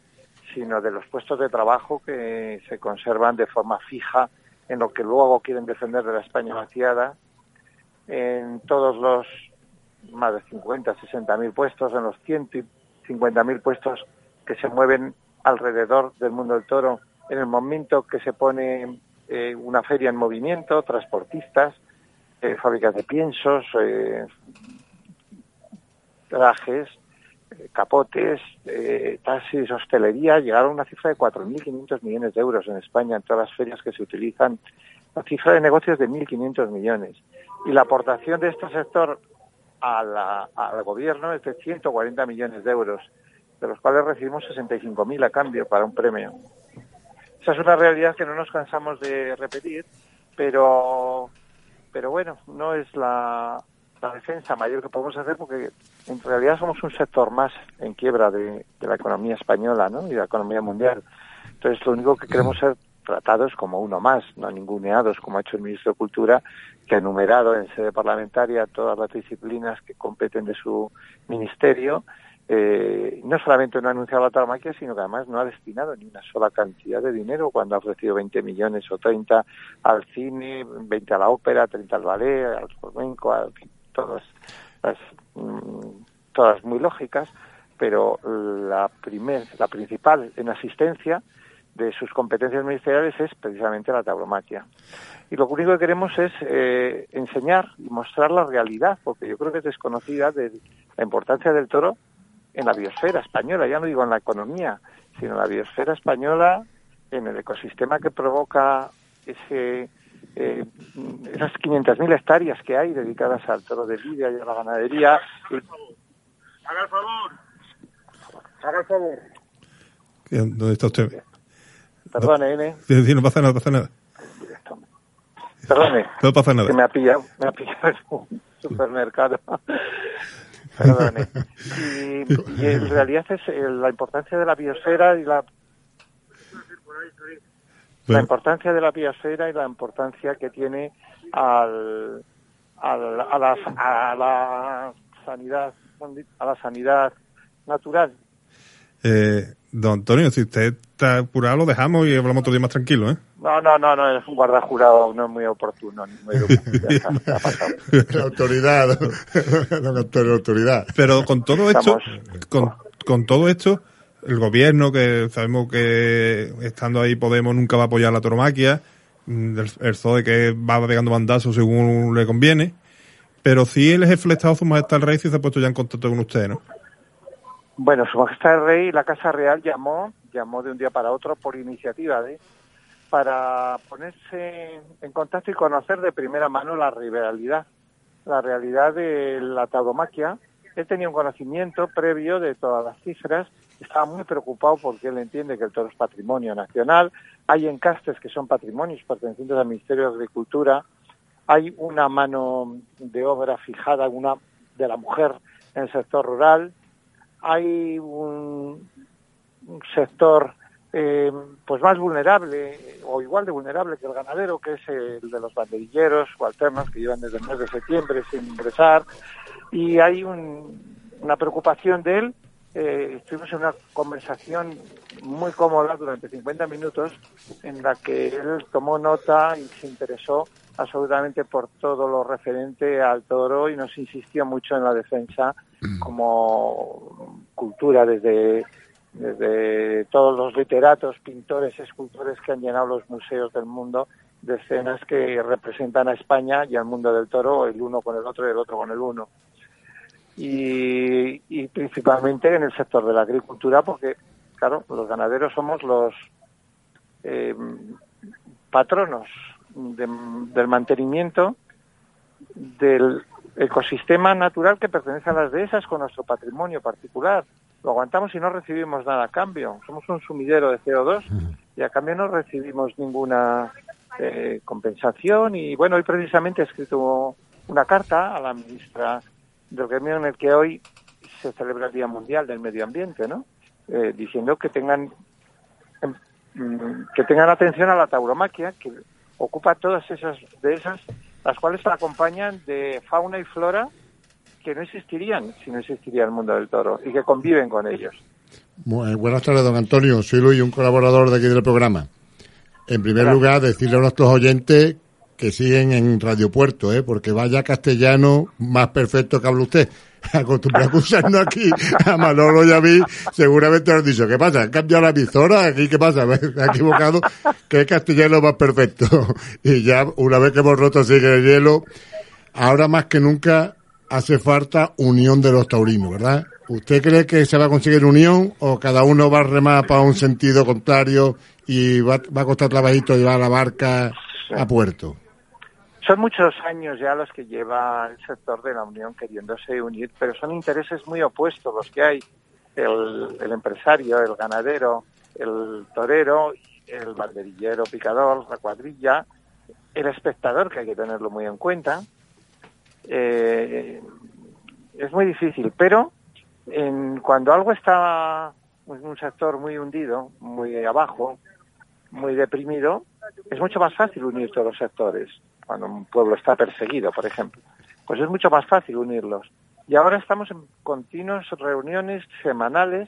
sino de los puestos de trabajo que se conservan de forma fija en lo que luego quieren defender de la España vaciada, en todos los más de 50, 60 mil puestos, en los 150 mil puestos que se mueven alrededor del mundo del toro, en el momento que se pone eh, una feria en movimiento, transportistas, eh, fábricas de piensos, eh, trajes, eh, capotes, taxis, hostelería, llegaron a una cifra de 4.500 millones de euros en España en todas las ferias que se utilizan, la cifra de negocios de 1.500 millones. Y la aportación de este sector al gobierno es de 140 millones de euros, de los cuales recibimos 65.000 a cambio para un premio. Esa es una realidad que no nos cansamos de repetir, pero pero bueno, no es la, defensa mayor que podemos hacer porque en realidad somos un sector más en quiebra de, la economía española ¿no? y de la economía mundial. Entonces, lo único que queremos ser tratados como uno más, no ninguneados, como ha hecho el ministro de Cultura, que ha enumerado en sede parlamentaria todas las disciplinas que competen de su ministerio eh, no solamente no ha anunciado la tauromaquia, sino que además no ha destinado ni una sola cantidad de dinero cuando ha ofrecido 20 millones o 30 al cine, 20 a la ópera, 30 al ballet, al flamenco, a, todas, las, mm, todas muy lógicas, pero la, primer, la principal en asistencia de sus competencias ministeriales es precisamente la tauromaquia. Y lo único que queremos es eh, enseñar y mostrar la realidad, porque yo creo que es desconocida de la importancia del toro en la biosfera española, ya no digo en la economía, sino en la biosfera española, en el ecosistema que provoca ese eh, esas 500.000 hectáreas que hay dedicadas al toro de lidia y a la ganadería. Haga el favor. Haga el favor. ¿Dónde está usted? Perdone, N. Sí, no pasa nada, no pasa nada. Perdone. No pasa nada. Que me ha pillado, me ha pillado en un supermercado. Perdone. Y, en realidad es eh, la importancia de la biosfera y la la importancia de la biosfera y la importancia que tiene al, al, a, la, a la sanidad a la sanidad natural. Eh, don Antonio, si usted está apurado, lo dejamos y hablamos otro día más tranquilo, ¿eh? No, no, no, no, es un guardajurado, no es muy oportuno. Ni muy la autoridad, don Antonio, autoridad. Pero con todo esto, con, con todo esto, el gobierno, que sabemos que estando ahí Podemos nunca va a apoyar la toromaquia, mm, el, el PSOE que va pegando bandazos según le conviene, pero sí el jefe del Estado, su majestad el rey, sí se ha puesto ya en contacto con usted, ¿no? Bueno, Su Majestad el Rey, la Casa Real llamó, llamó de un día para otro por iniciativa de para ponerse en contacto y conocer de primera mano la rivalidad, la realidad de la tauromaquia Él tenía un conocimiento previo de todas las cifras, estaba muy preocupado porque él entiende que el toro es patrimonio nacional, hay encastes que son patrimonios pertenecientes al Ministerio de Agricultura, hay una mano de obra fijada, una de la mujer en el sector rural, hay un, sector eh, pues más vulnerable o igual de vulnerable que el ganadero, que es el de los banderilleros o alternos que llevan desde el mes de septiembre sin ingresar. Y hay una preocupación de él. Eh, estuvimos en una conversación muy cómoda durante 50 minutos en la que él tomó nota y se interesó absolutamente por todo lo referente al toro y nos insistió mucho en la defensa como cultura desde desde todos los literatos, pintores, escultores que han llenado los museos del mundo de escenas que representan a España y al mundo del toro, el uno con el otro y el otro con el uno. Y, y principalmente en el sector de la agricultura, porque, claro, los ganaderos somos los eh, patronos de- del mantenimiento del ecosistema natural que pertenece a las dehesas con nuestro patrimonio particular. Lo aguantamos y no recibimos nada a cambio. Somos un sumidero de CO2 y a cambio no recibimos ninguna eh, compensación. Y bueno, hoy precisamente he escrito una carta a la ministra del gremio en el que hoy se celebra el Día Mundial del Medio Ambiente, ¿no? Eh, diciendo que tengan em, mm, que tengan atención a la tauromaquia que ocupa todas esas de esas las cuales se acompañan de fauna y flora que no existirían si no existiría el mundo del toro y que conviven con ellos. Bu- Buenas tardes, don Antonio. Soy Luis, un colaborador de aquí del programa. En primer lugar, decirle a nuestros oyentes que siguen en Radio Puerto, ¿eh? porque vaya castellano más perfecto que habla usted. Acostumbrado a aquí a Manolo y a mí, seguramente nos dicho, ¿qué pasa? ¿Han cambiado la emisora? ¿Aquí qué pasa? ¿Me he equivocado? Que es castellano más perfecto. Y ya, una vez que hemos roto así el hielo, ahora más que nunca hace falta unión de los taurinos, ¿verdad? ¿Usted cree que se va a conseguir unión o cada uno va a remar para un sentido contrario y va, va a costar trabajito llevar la barca a puerto? Son muchos años ya los que lleva el sector de la Unión queriéndose unir, pero son intereses muy opuestos los que hay. El, el empresario, el ganadero, el torero, el banderillero, picador, la cuadrilla, el espectador, que hay que tenerlo muy en cuenta. Eh, es muy difícil, pero en, cuando algo está en un sector muy hundido, muy abajo, muy deprimido, es mucho más fácil unir todos los sectores. Cuando un pueblo está perseguido, por ejemplo, pues es mucho más fácil unirlos. Y ahora estamos en continuas reuniones semanales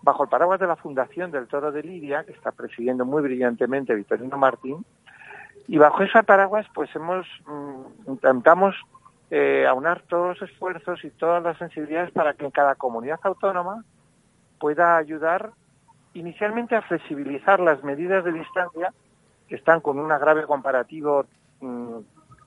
bajo el paraguas de la Fundación del Toro de Lidia, que está presidiendo muy brillantemente Vitorino Martín, y bajo ese paraguas pues hemos mm, intentamos eh, aunar todos los esfuerzos y todas las sensibilidades para que en cada comunidad autónoma pueda ayudar inicialmente a flexibilizar las medidas de distancia que están con un agravio comparativo mm,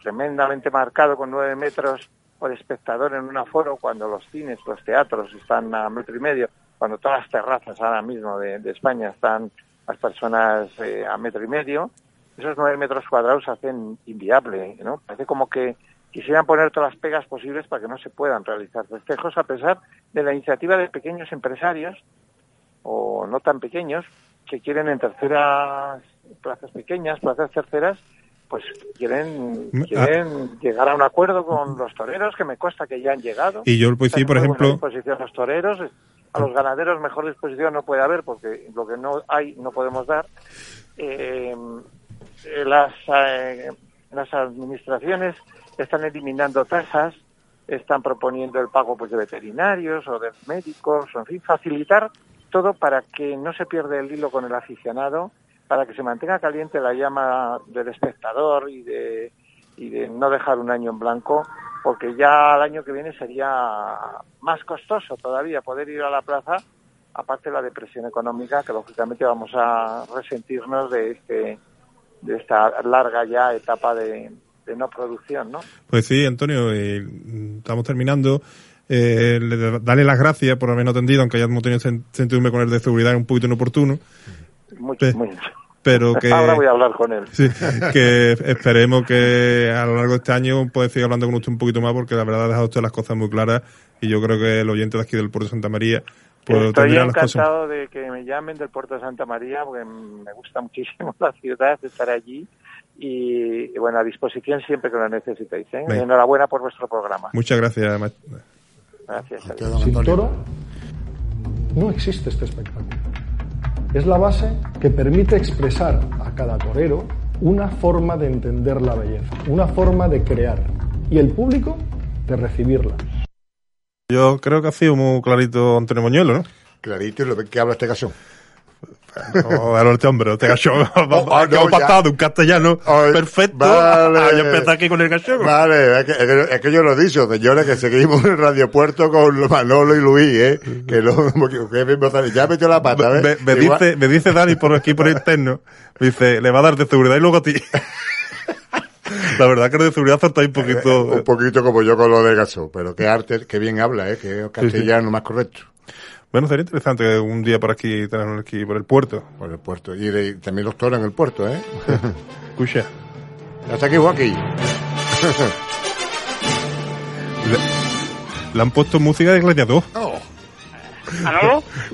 tremendamente marcado con nueve metros por espectador en un aforo cuando los cines, los teatros están a metro y medio, cuando todas las terrazas ahora mismo de, de España están las personas eh, a metro y medio, esos nueve metros cuadrados hacen inviable, ¿no? Parece como que quisieran poner todas las pegas posibles para que no se puedan realizar festejos, a pesar de la iniciativa de pequeños empresarios, o no tan pequeños, que quieren en terceras plazas pequeñas, plazas terceras, pues quieren, Mm, quieren llegar a un acuerdo con los toreros, que me consta que ya han llegado. Y yo, Están en por ejemplo, disposición los toreros, a los ganaderos mejor disposición no puede haber porque lo que no hay no podemos dar. Eh, eh, las, eh, las administraciones están eliminando tasas, están proponiendo el pago pues de veterinarios o de médicos, o en fin, facilitar todo para que no se pierda el hilo con el aficionado, para que se mantenga caliente la llama del espectador y de, y de no dejar un año en blanco, porque ya el año que viene sería más costoso todavía poder ir a la plaza, aparte de la depresión económica, que lógicamente vamos a resentirnos de este de esta larga ya etapa de, no producción, ¿no? Pues sí, Antonio, eh, estamos terminando. Eh, le da- darle las gracias por habernos atendido, aunque hayamos tenido sen- sentidumbre con el de seguridad un poquito inoportuno. Muy, pero que, Ahora voy a hablar con él. sí, que esperemos que a lo largo de este año pueda seguir hablando con usted un poquito más, porque la verdad ha dejado usted las cosas muy claras y yo creo que el oyente de aquí del Puerto de Santa María pues, Estoy encantado de que me llamen del puerto de Santa María porque me gusta muchísimo la ciudad, estar allí y, y, bueno, a disposición siempre que lo necesitéis. ¿eh? Enhorabuena por vuestro programa. Muchas gracias, Gracias. Sin toro no existe este espectáculo. Es la base que permite expresar a cada torero una forma de entender la belleza, una forma de crear y el público de recibirla. Yo creo que ha sido muy clarito Antonio Moñuelo, ¿no? Clarito y lo que habla este caso. O a este hombre, este gachón. ah, que no, pasado de un castellano Ay, perfecto vale. a yo empezar aquí con el gachón. Vale, es que, es que- yo lo he dicho, señores, que seguimos en Radio Puerto con Manolo y Luis, ¿eh? Que lo, que me- ya metió la pata, ¿ves? me Igual- dice, me dice Dani por aquí, por interno, me dice, le va a dar de seguridad y luego a ti. La verdad que lo de seguridad está un poquito... un poquito como yo con lo de Gaso, pero qué arte, qué bien habla, ¿eh? Que es castellano más correcto. Bueno, sería interesante un día por aquí, tenerlo aquí por el puerto. Por el puerto. Y, de- y también los toros en el puerto, ¿eh? Escucha, ¿Ya está aquí, Joaquín? le han puesto música de gladiador. Oh.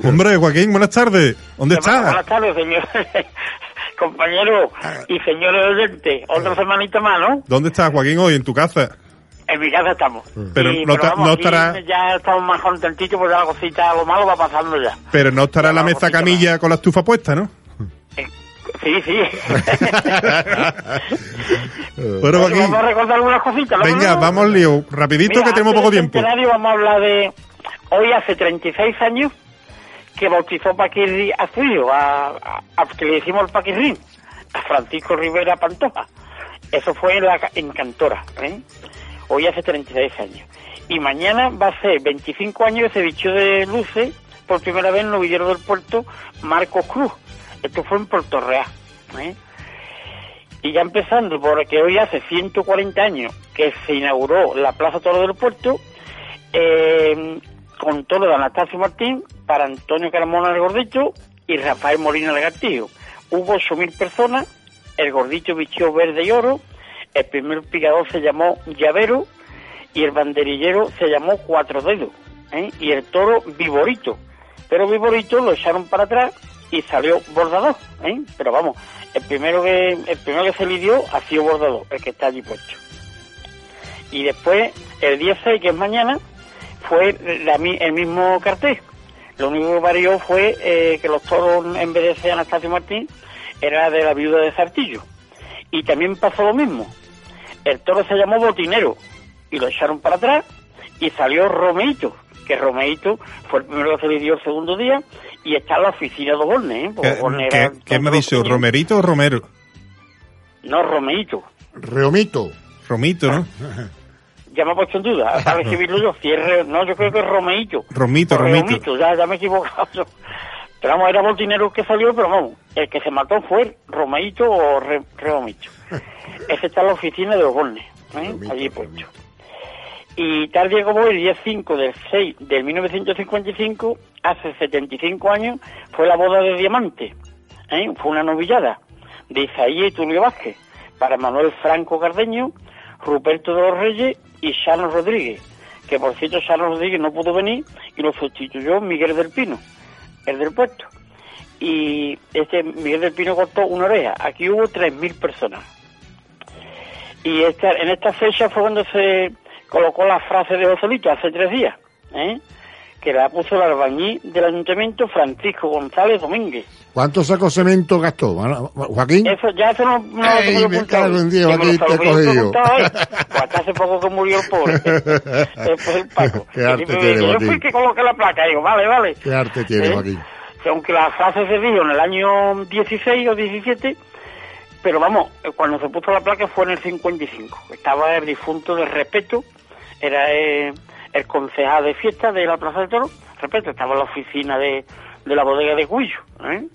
Hombre, Joaquín, buenas tardes. ¿Dónde estás? Buenas tardes, señor. Compañero y señores oyentes. Otra semanita más, ¿no? ¿Dónde estás, Joaquín, hoy? ¿En tu casa? En mi casa estamos. Pero Y- no vamos, no estará- Ya estamos más contentitos porque la cosita, lo malo va pasando ya. Pero no estará la Ya, mesa camilla con la estufa puesta, ¿no? Sí, sí. Bueno, Joaquín, vamos a recordar algunas cositas. ¿no, venga, vamos lío. Rapidito Mira, que tenemos poco tiempo. centenario Vamos a hablar de... Hoy hace 36 años que bautizó Paquirri a su hijo, a, a- a- que le decimos el Paquirrín, a Francisco Rivera Pantoja. Eso fue en, la, ca- en Cantora, ¿eh? Hoy hace 36 años. Y mañana va a ser 25 años que se vistió de luces por primera vez en novillero del puerto Marcos Cruz. Esto fue en Puerto Real, ¿eh? Y ya empezando, porque hoy hace 140 años que se inauguró la Plaza Toro del Puerto, eh, con toro de Anastasio Martín, para Antonio Carmona el Gordito y Rafael Molina el Gastillo. Hubo 8.000 personas, el Gordito vistió verde y oro, el primer picador se llamó Llavero y el banderillero se llamó Cuatro Dedos, ¿eh? y el toro Viborito. Pero Viborito lo echaron para atrás y salió Bordador, ¿eh? pero vamos, el primero que el primero que se lidió ha sido Bordador, el que está allí puesto. Y después, el día 6, que es mañana, fue el mismo cartel. Lo único que varió fue eh, que los toros, en vez de ser Anastasio Martín, era de la viuda de Sartillo. Y también pasó lo mismo. El toro se llamó Botinero y lo echaron para atrás y salió Romeito, que Romeito fue el primero que se le dio el segundo día y está en la oficina de Borne. ¿eh? ¿Qué, Borne qué- era qué me pequeño. ¿Romerito o Romero? No, Romeito. Reomito. Romito, ¿no? Ya me ha puesto en duda. Para escribirlo yo. Cierre, no, yo creo que es Romeito. Romito, O Romito. Reomito, ya, ya me he equivocado. Pero vamos, era Botinero el que salió, pero vamos, el que se mató fue Romeito o Re, Reomito. Ese está en la oficina de los Bornes, ¿eh? Allí puesto. Y tal día como hoy, el día 5 del 6 del 1955, hace 75 años, fue la boda de Diamante. ¿eh? Fue una novillada de Isaías y Tulio Vázquez para Manuel Franco Cardeño, Ruperto de los Reyes y Chano Rodríguez. Que por cierto, Chano Rodríguez no pudo venir y lo sustituyó Miguel del Pino, el del puesto. Y este Miguel del Pino cortó una oreja. Aquí hubo 3.000 personas. Y esta, en esta fecha fue cuando se colocó la frase de Joselito, hace tres días, ¿eh? Que la puso el albañil del ayuntamiento Francisco González Domínguez. ¿Cuántos sacos de cemento gastó? Joaquín. Eso, ya eso no, no lo tengo me apuntado. en Dios, te he cogido. hoy. Pues hasta hace poco que murió el pobre. Después el Paco. Qué arte tiene, dice, Yo Joaquín. fui que coloqué la placa. Digo, vale, vale. Qué arte tiene, ¿Eh? Joaquín. Que aunque la frase se dijo en el año 16 o 17, pero vamos, cuando se puso la placa fue en el 55. Estaba el difunto de Respeto, era eh, el concejal de fiesta de la Plaza de Toro. Respeto, estaba en la oficina de, de la bodega de Cuillo. ¿eh?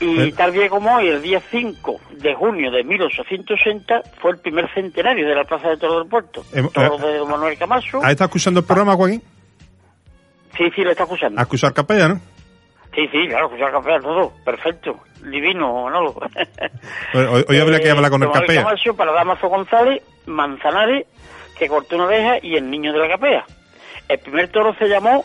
Y Eh. tal día como hoy, el día 5 de junio de 1880, fue el primer centenario de la Plaza de Toro del Puerto. Toro eh, de Don Manuel Camacho. ¿Has estado escuchando el programa, Joaquín? Sí, sí, lo está escuchando. A escuchar capella, ¿no? Sí, sí, claro, escuchar capea, todo. Perfecto. Divino, ¿no? Hoy, hoy- habría que hablar con el capea. Camacho para Damaso González, Manzanares, que cortó una oreja, y el niño de la capea. El primer toro se llamó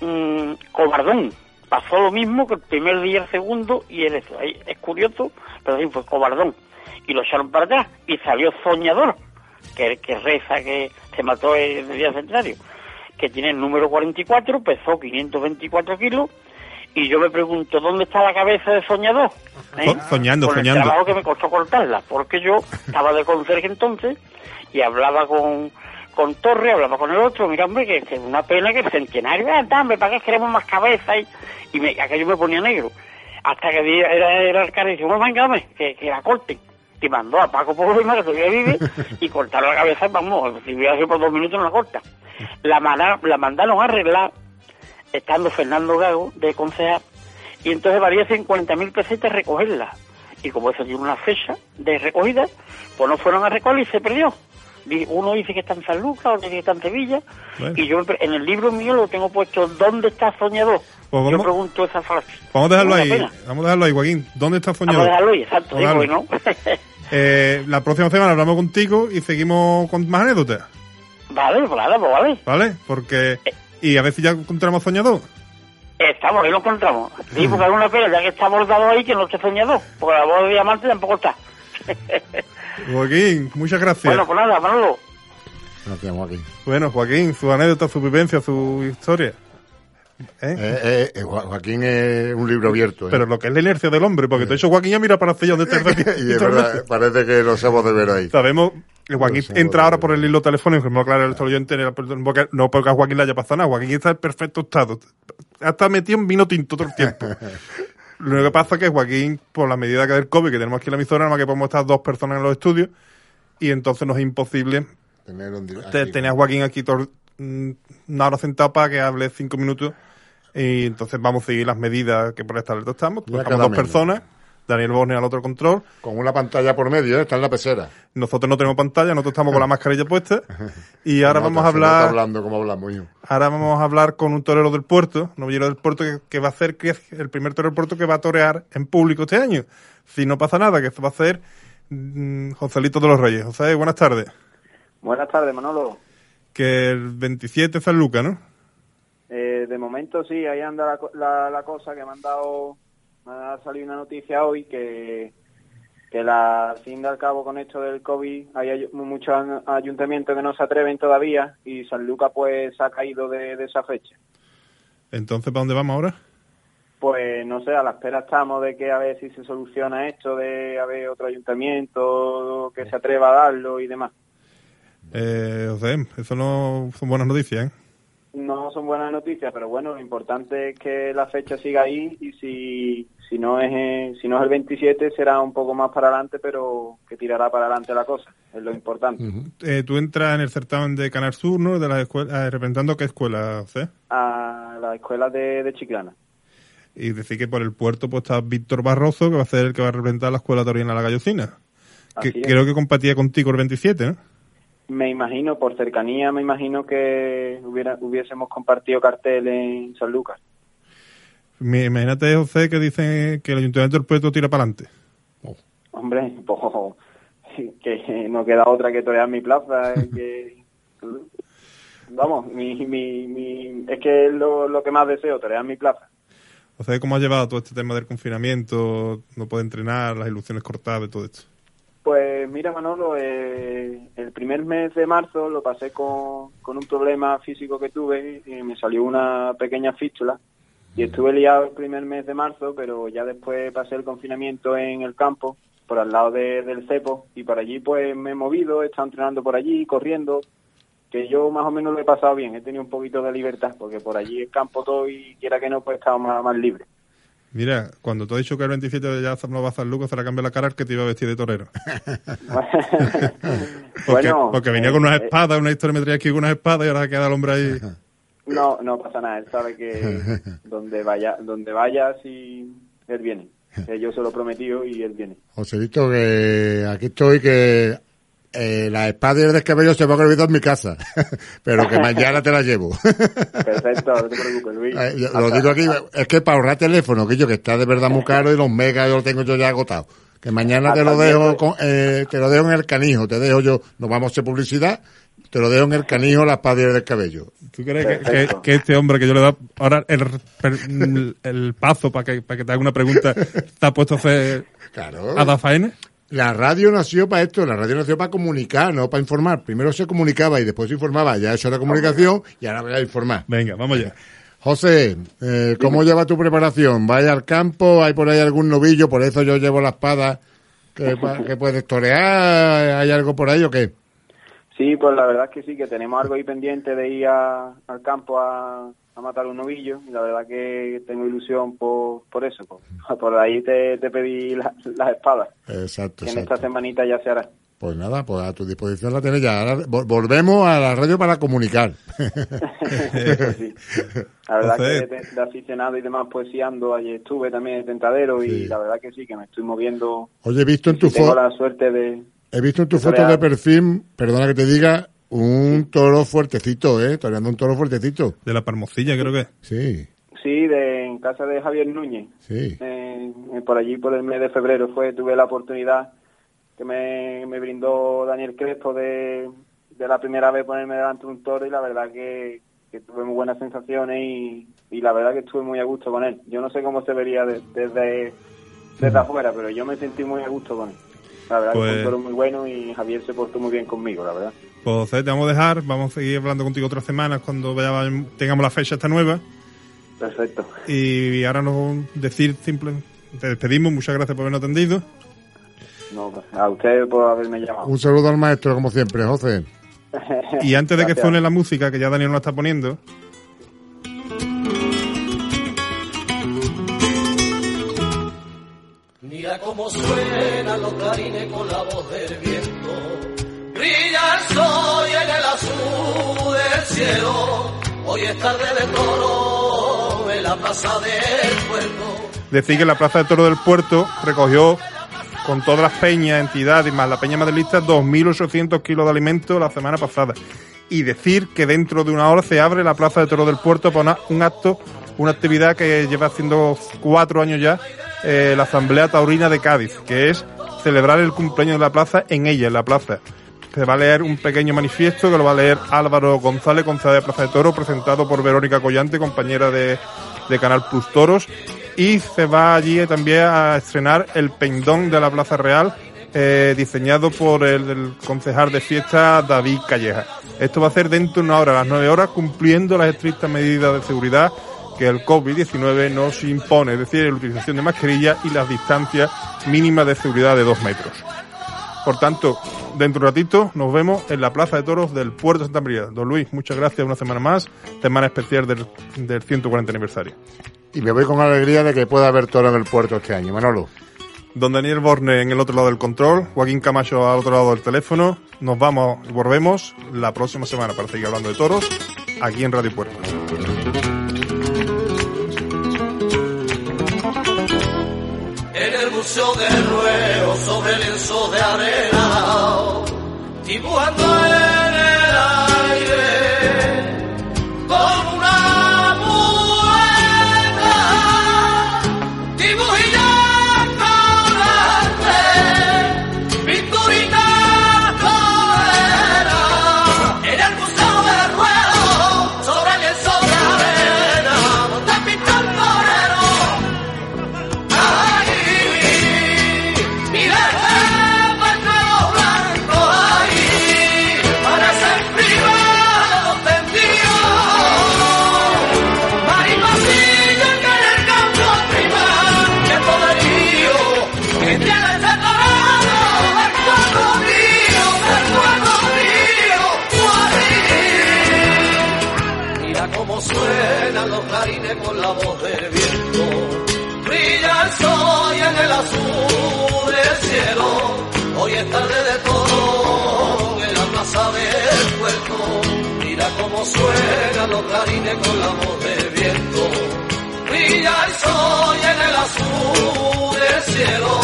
mm, Cobardón. Pasó lo mismo que el primer día, el segundo, y el, ahí es curioso, pero sí fue Cobardón. Y lo echaron para atrás, y salió Soñador, que, que reza que se mató el día centenario, que tiene el número 44, pesó 524 kilos, y yo me pregunto, ¿dónde está la cabeza de Soñador? ¿Eh? So- soñando, Con el soñando. trabajo que me costó cortarla, porque yo estaba de conserje entonces y hablaba con, con Torre, hablaba con el otro, mira hombre, que, es una pena que el centenario, ah, dame, ¿para qué queremos más cabeza? Y, y me, aquello me ponía negro. Hasta que era, era el cara y dice, bueno, venga, dame, que, que la corten. Y mandó a Paco Problema, que todavía vive, y cortaron la cabeza, vamos, si hubiera sido por dos minutos no la corta. La, manda- la mandaron a arreglar, estando Fernando Gago de concejal, y entonces valía 50.000 pesetas recogerla. Y como eso tiene una fecha de recogida, pues no fueron a recoger y se perdió. Uno dice que está en San Lucas, otro dice que está en Sevilla, Bueno. y yo en el libro mío lo tengo puesto, ¿dónde está Soñador? Pues Yo pregunto esa frase. Vamos a dejarlo ahí. pena. Vamos a dejarlo ahí, Joaquín. ¿Dónde está Vamos a Soñador? dejarlo ahí, exacto, Vamos a digo. ¿no? Eh, la próxima semana hablamos contigo y seguimos con más anécdotas, vale, pues nada, pues vale. ¿vale? Porque... Y a ver si ya encontramos Soñador. Estamos, ahí lo encontramos. Sí, porque es una pena, ya que está bordado ahí, que no esté Soñador. Porque la voz de diamante tampoco está. Joaquín, muchas gracias. bueno, pues nada, Manolo. Gracias, Joaquín. Bueno, Joaquín, su anécdota, su vivencia, su historia. ¿Eh? Eh, eh, eh, Jo- Joaquín es un libro abierto. ¿eh? Pero lo que es la inercia del hombre, porque te he dicho Joaquín ya mira para hacia donde está el y es verdad, parece que lo sabemos de ver ahí. Sabemos que Joaquín entra de ahora por el hilo telefónico, que me lo aclara el oyente, porque- no porque a Joaquín le haya pasado nada, Joaquín está en perfecto estado. Está metido en vino tinto todo el tiempo. Lo que pasa es que Joaquín, por la medida que del COVID, que tenemos aquí en la emisora, nada más que podemos estar dos personas en los estudios, y entonces nos es imposible Tener un di- te- aquí. tener a Joaquín aquí todo- mm, una hora sentado para que hable cinco minutos y entonces vamos a seguir las medidas que por esta alerta estamos. Estamos dos menos. personas, Daniel Borne al otro control. Con una pantalla por medio, ¿eh? está en la pecera. Nosotros no tenemos pantalla, nosotros estamos con la mascarilla puesta y ahora vamos a hablar hablando como hablamos, hijo. ahora vamos a hablar con un torero del puerto, novillero del puerto que, que va a es el primer torero del puerto que va a torear en público este año. Si no pasa nada, que esto va a ser mm, Joselito de los Reyes. José, buenas tardes. Buenas tardes, Manolo. Que el 27 es San Lucas, ¿no? Eh, de momento sí, ahí anda la, co- la, la cosa que me han dado, ha salido una noticia hoy que, que la, al fin y al cabo con esto del COVID hay ay- muchos ayuntamientos que no se atreven todavía y San Lucas pues ha caído de, de esa fecha. Entonces, ¿para dónde vamos ahora? Pues no sé, a la espera estamos de que a ver si se soluciona esto, de haber otro ayuntamiento que se atreva a darlo y demás. Eh, José, eso no son buenas noticias, ¿eh? No son buenas noticias, pero bueno, lo importante es que la fecha siga ahí y si, si no es eh, si no es el 27 será un poco más para adelante, pero que tirará para adelante la cosa, es lo importante. Eh, tú entras en el certamen de Canal Sur, ¿no? De las escuelas, eh, representando qué escuela, José. A la escuela de, de Chiclana. Y decir que por el puerto pues está Víctor Barroso, que va a ser el que va a representar la escuela taurina La Gallocina. Que creo que compatía contigo el 27, ¿no? Me imagino, por cercanía, me imagino que hubiera, hubiésemos compartido cartel en San Lucas. Imagínate, José, que dicen que el ayuntamiento del puerto tira para adelante. Hombre, pues, que no queda otra que torear mi plaza. que, vamos, mi, mi, mi, es que es lo, lo que más deseo, torear mi plaza. José, ¿cómo has llevado todo este tema del confinamiento? No puede entrenar, las ilusiones cortadas y todo esto. Pues mira, Manolo, eh, el primer mes de marzo lo pasé con, con un problema físico que tuve y me salió una pequeña fístula. Y estuve liado el primer mes de marzo, pero ya después pasé el confinamiento en el campo, por al lado de- del cepo y por allí pues me he movido, he estado entrenando por allí, corriendo, que yo más o menos lo he pasado bien, he tenido un poquito de libertad, porque por allí el campo todo y quiera que no pues he estado más, más libre. Mira, cuando te he dicho que el 27 ya no va a San Lucas, se le cambia la cara al que te iba a vestir de torero. Porque, Bueno, porque venía eh, con unas eh, espadas, una historia me traía aquí con unas espadas y ahora queda el hombre ahí. No, no pasa nada. Él sabe que donde vaya, donde vaya, si él viene. Yo se lo he prometido y él viene. Joselito, que aquí estoy, que eh, la espada y el descabello se van a olvidar en mi casa, pero que mañana te la llevo. Perfecto, no te preocupes, Luis. Eh, yo lo digo aquí, es que para ahorrar teléfono, que yo que está de verdad muy caro y los megas yo lo tengo yo ya agotado. Que mañana te lo dejo, con, eh, te lo dejo en el canijo, te dejo yo, nos vamos a hacer publicidad, te lo dejo en el canijo la espada y el descabello. ¿Tú crees que, que- que este hombre que yo le he dado ahora el, el, el paso para que, para que te haga una pregunta está puesto a hacer Claro. a dar faena? La radio nació para esto, la radio nació para comunicar, no para informar. Primero se comunicaba y después se informaba, ya eso era comunicación y ahora voy a informar. Venga, vamos ya. José, eh, ¿cómo lleva tu preparación? ¿Vaya al campo? ¿Hay por ahí algún novillo? Por eso yo llevo la espada que, pa- que puedes torear. ¿Hay algo por ahí o qué? Sí, pues la verdad es que sí, que tenemos algo ahí pendiente de ir a- al campo a, a matar un novillo y la verdad que tengo ilusión por, por eso. Por, por ahí te, te pedí la- las espadas, Exacto, que en exacto. esta semanita ya se hará. Pues nada, pues a tu disposición la tienes ya. Ahora vol- volvemos a la radio para comunicar. Sí. La verdad José. que de, de aficionado y demás poesiando, ayer estuve también en Tentadero y la verdad que sí, que me estoy moviendo. Oye, he visto en tu y tengo foto, la suerte de... he visto en tu de foto torear. de perfil, perdona que te diga, un toro fuertecito, ¿eh? Toreando un toro fuertecito. De la Palmocilla, creo que. Sí, Sí, de, en casa de Javier Núñez. sí. Eh, por allí, por el mes de febrero, fue tuve la oportunidad que me, me brindó Daniel Crespo de, de la primera vez ponerme delante de un toro y la verdad que, que tuve muy buenas sensaciones y, y la verdad que estuve muy a gusto con él. Yo no sé cómo se vería de- desde, desde afuera, pero yo me sentí muy a gusto con él. La verdad que fue Pues- un toro muy bueno y Javier se portó muy bien conmigo, la verdad. Pues José, te vamos a dejar, vamos a seguir hablando contigo otras semanas cuando vaya- tengamos la fecha esta nueva. Perfecto. Y ahora nos decir simple, te despedimos, muchas gracias por habernos atendido. No, a usted por haberme llamado. Un saludo al maestro, como siempre, José. Y antes de que suene la música, que ya Daniel nos está poniendo, Mira cómo suenan los clarines con la voz del viento. Brilla el sol y en el azul del cielo. Hoy es tarde de toro en la plaza del puerto. decir que la Plaza de Toro del Puerto recogió con todas las peñas, entidades y más la peña maderista 2.800 kilos de alimento la semana pasada. Y decir que dentro de una hora se abre la Plaza de Toro del Puerto para un acto, una actividad que lleva haciendo cuatro años ya eh, la Asamblea Taurina de Cádiz, que es celebrar el cumpleaños de la plaza en ella, en la plaza. Se va a leer un pequeño manifiesto que lo va a leer Álvaro González, concejal de Plaza de Toro, presentado por Verónica Collante, compañera de, de Canal Plus Toros. Y se va allí también a estrenar el pendón de la Plaza Real, eh, diseñado por el, el concejal de fiesta David Calleja. Esto va a ser dentro de una hora, a las nueve horas, cumpliendo las estrictas medidas de seguridad que el COVID-19 nos impone, es decir, la utilización de mascarilla y las distancias mínimas de seguridad de dos metros. Por tanto, dentro de un ratito nos vemos en la Plaza de Toros del Puerto de Santa María. Don Luis, muchas gracias una semana más, semana especial del, del 140 aniversario. Y me voy con alegría de que pueda haber toro en el puerto este año. Manolo. Don Daniel Borne en el otro lado del control, Joaquín Camacho al otro lado del teléfono. Nos vamos y volvemos la próxima semana para seguir hablando de toros aquí en Radio Puerto. Del ruedo sobre lienzo de arena, dibujando con la voz del viento. Brilla el sol en el azul del cielo.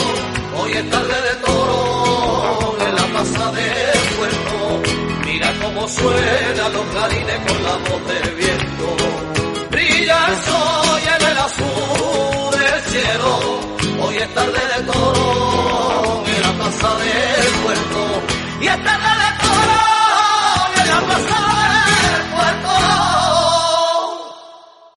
Hoy es tarde de toro en la plaza del puerto. Mira cómo suenan los clarines con la voz del viento. Brilla el sol en el azul del cielo. Hoy es tarde de toro en la plaza del puerto. Y es tarde de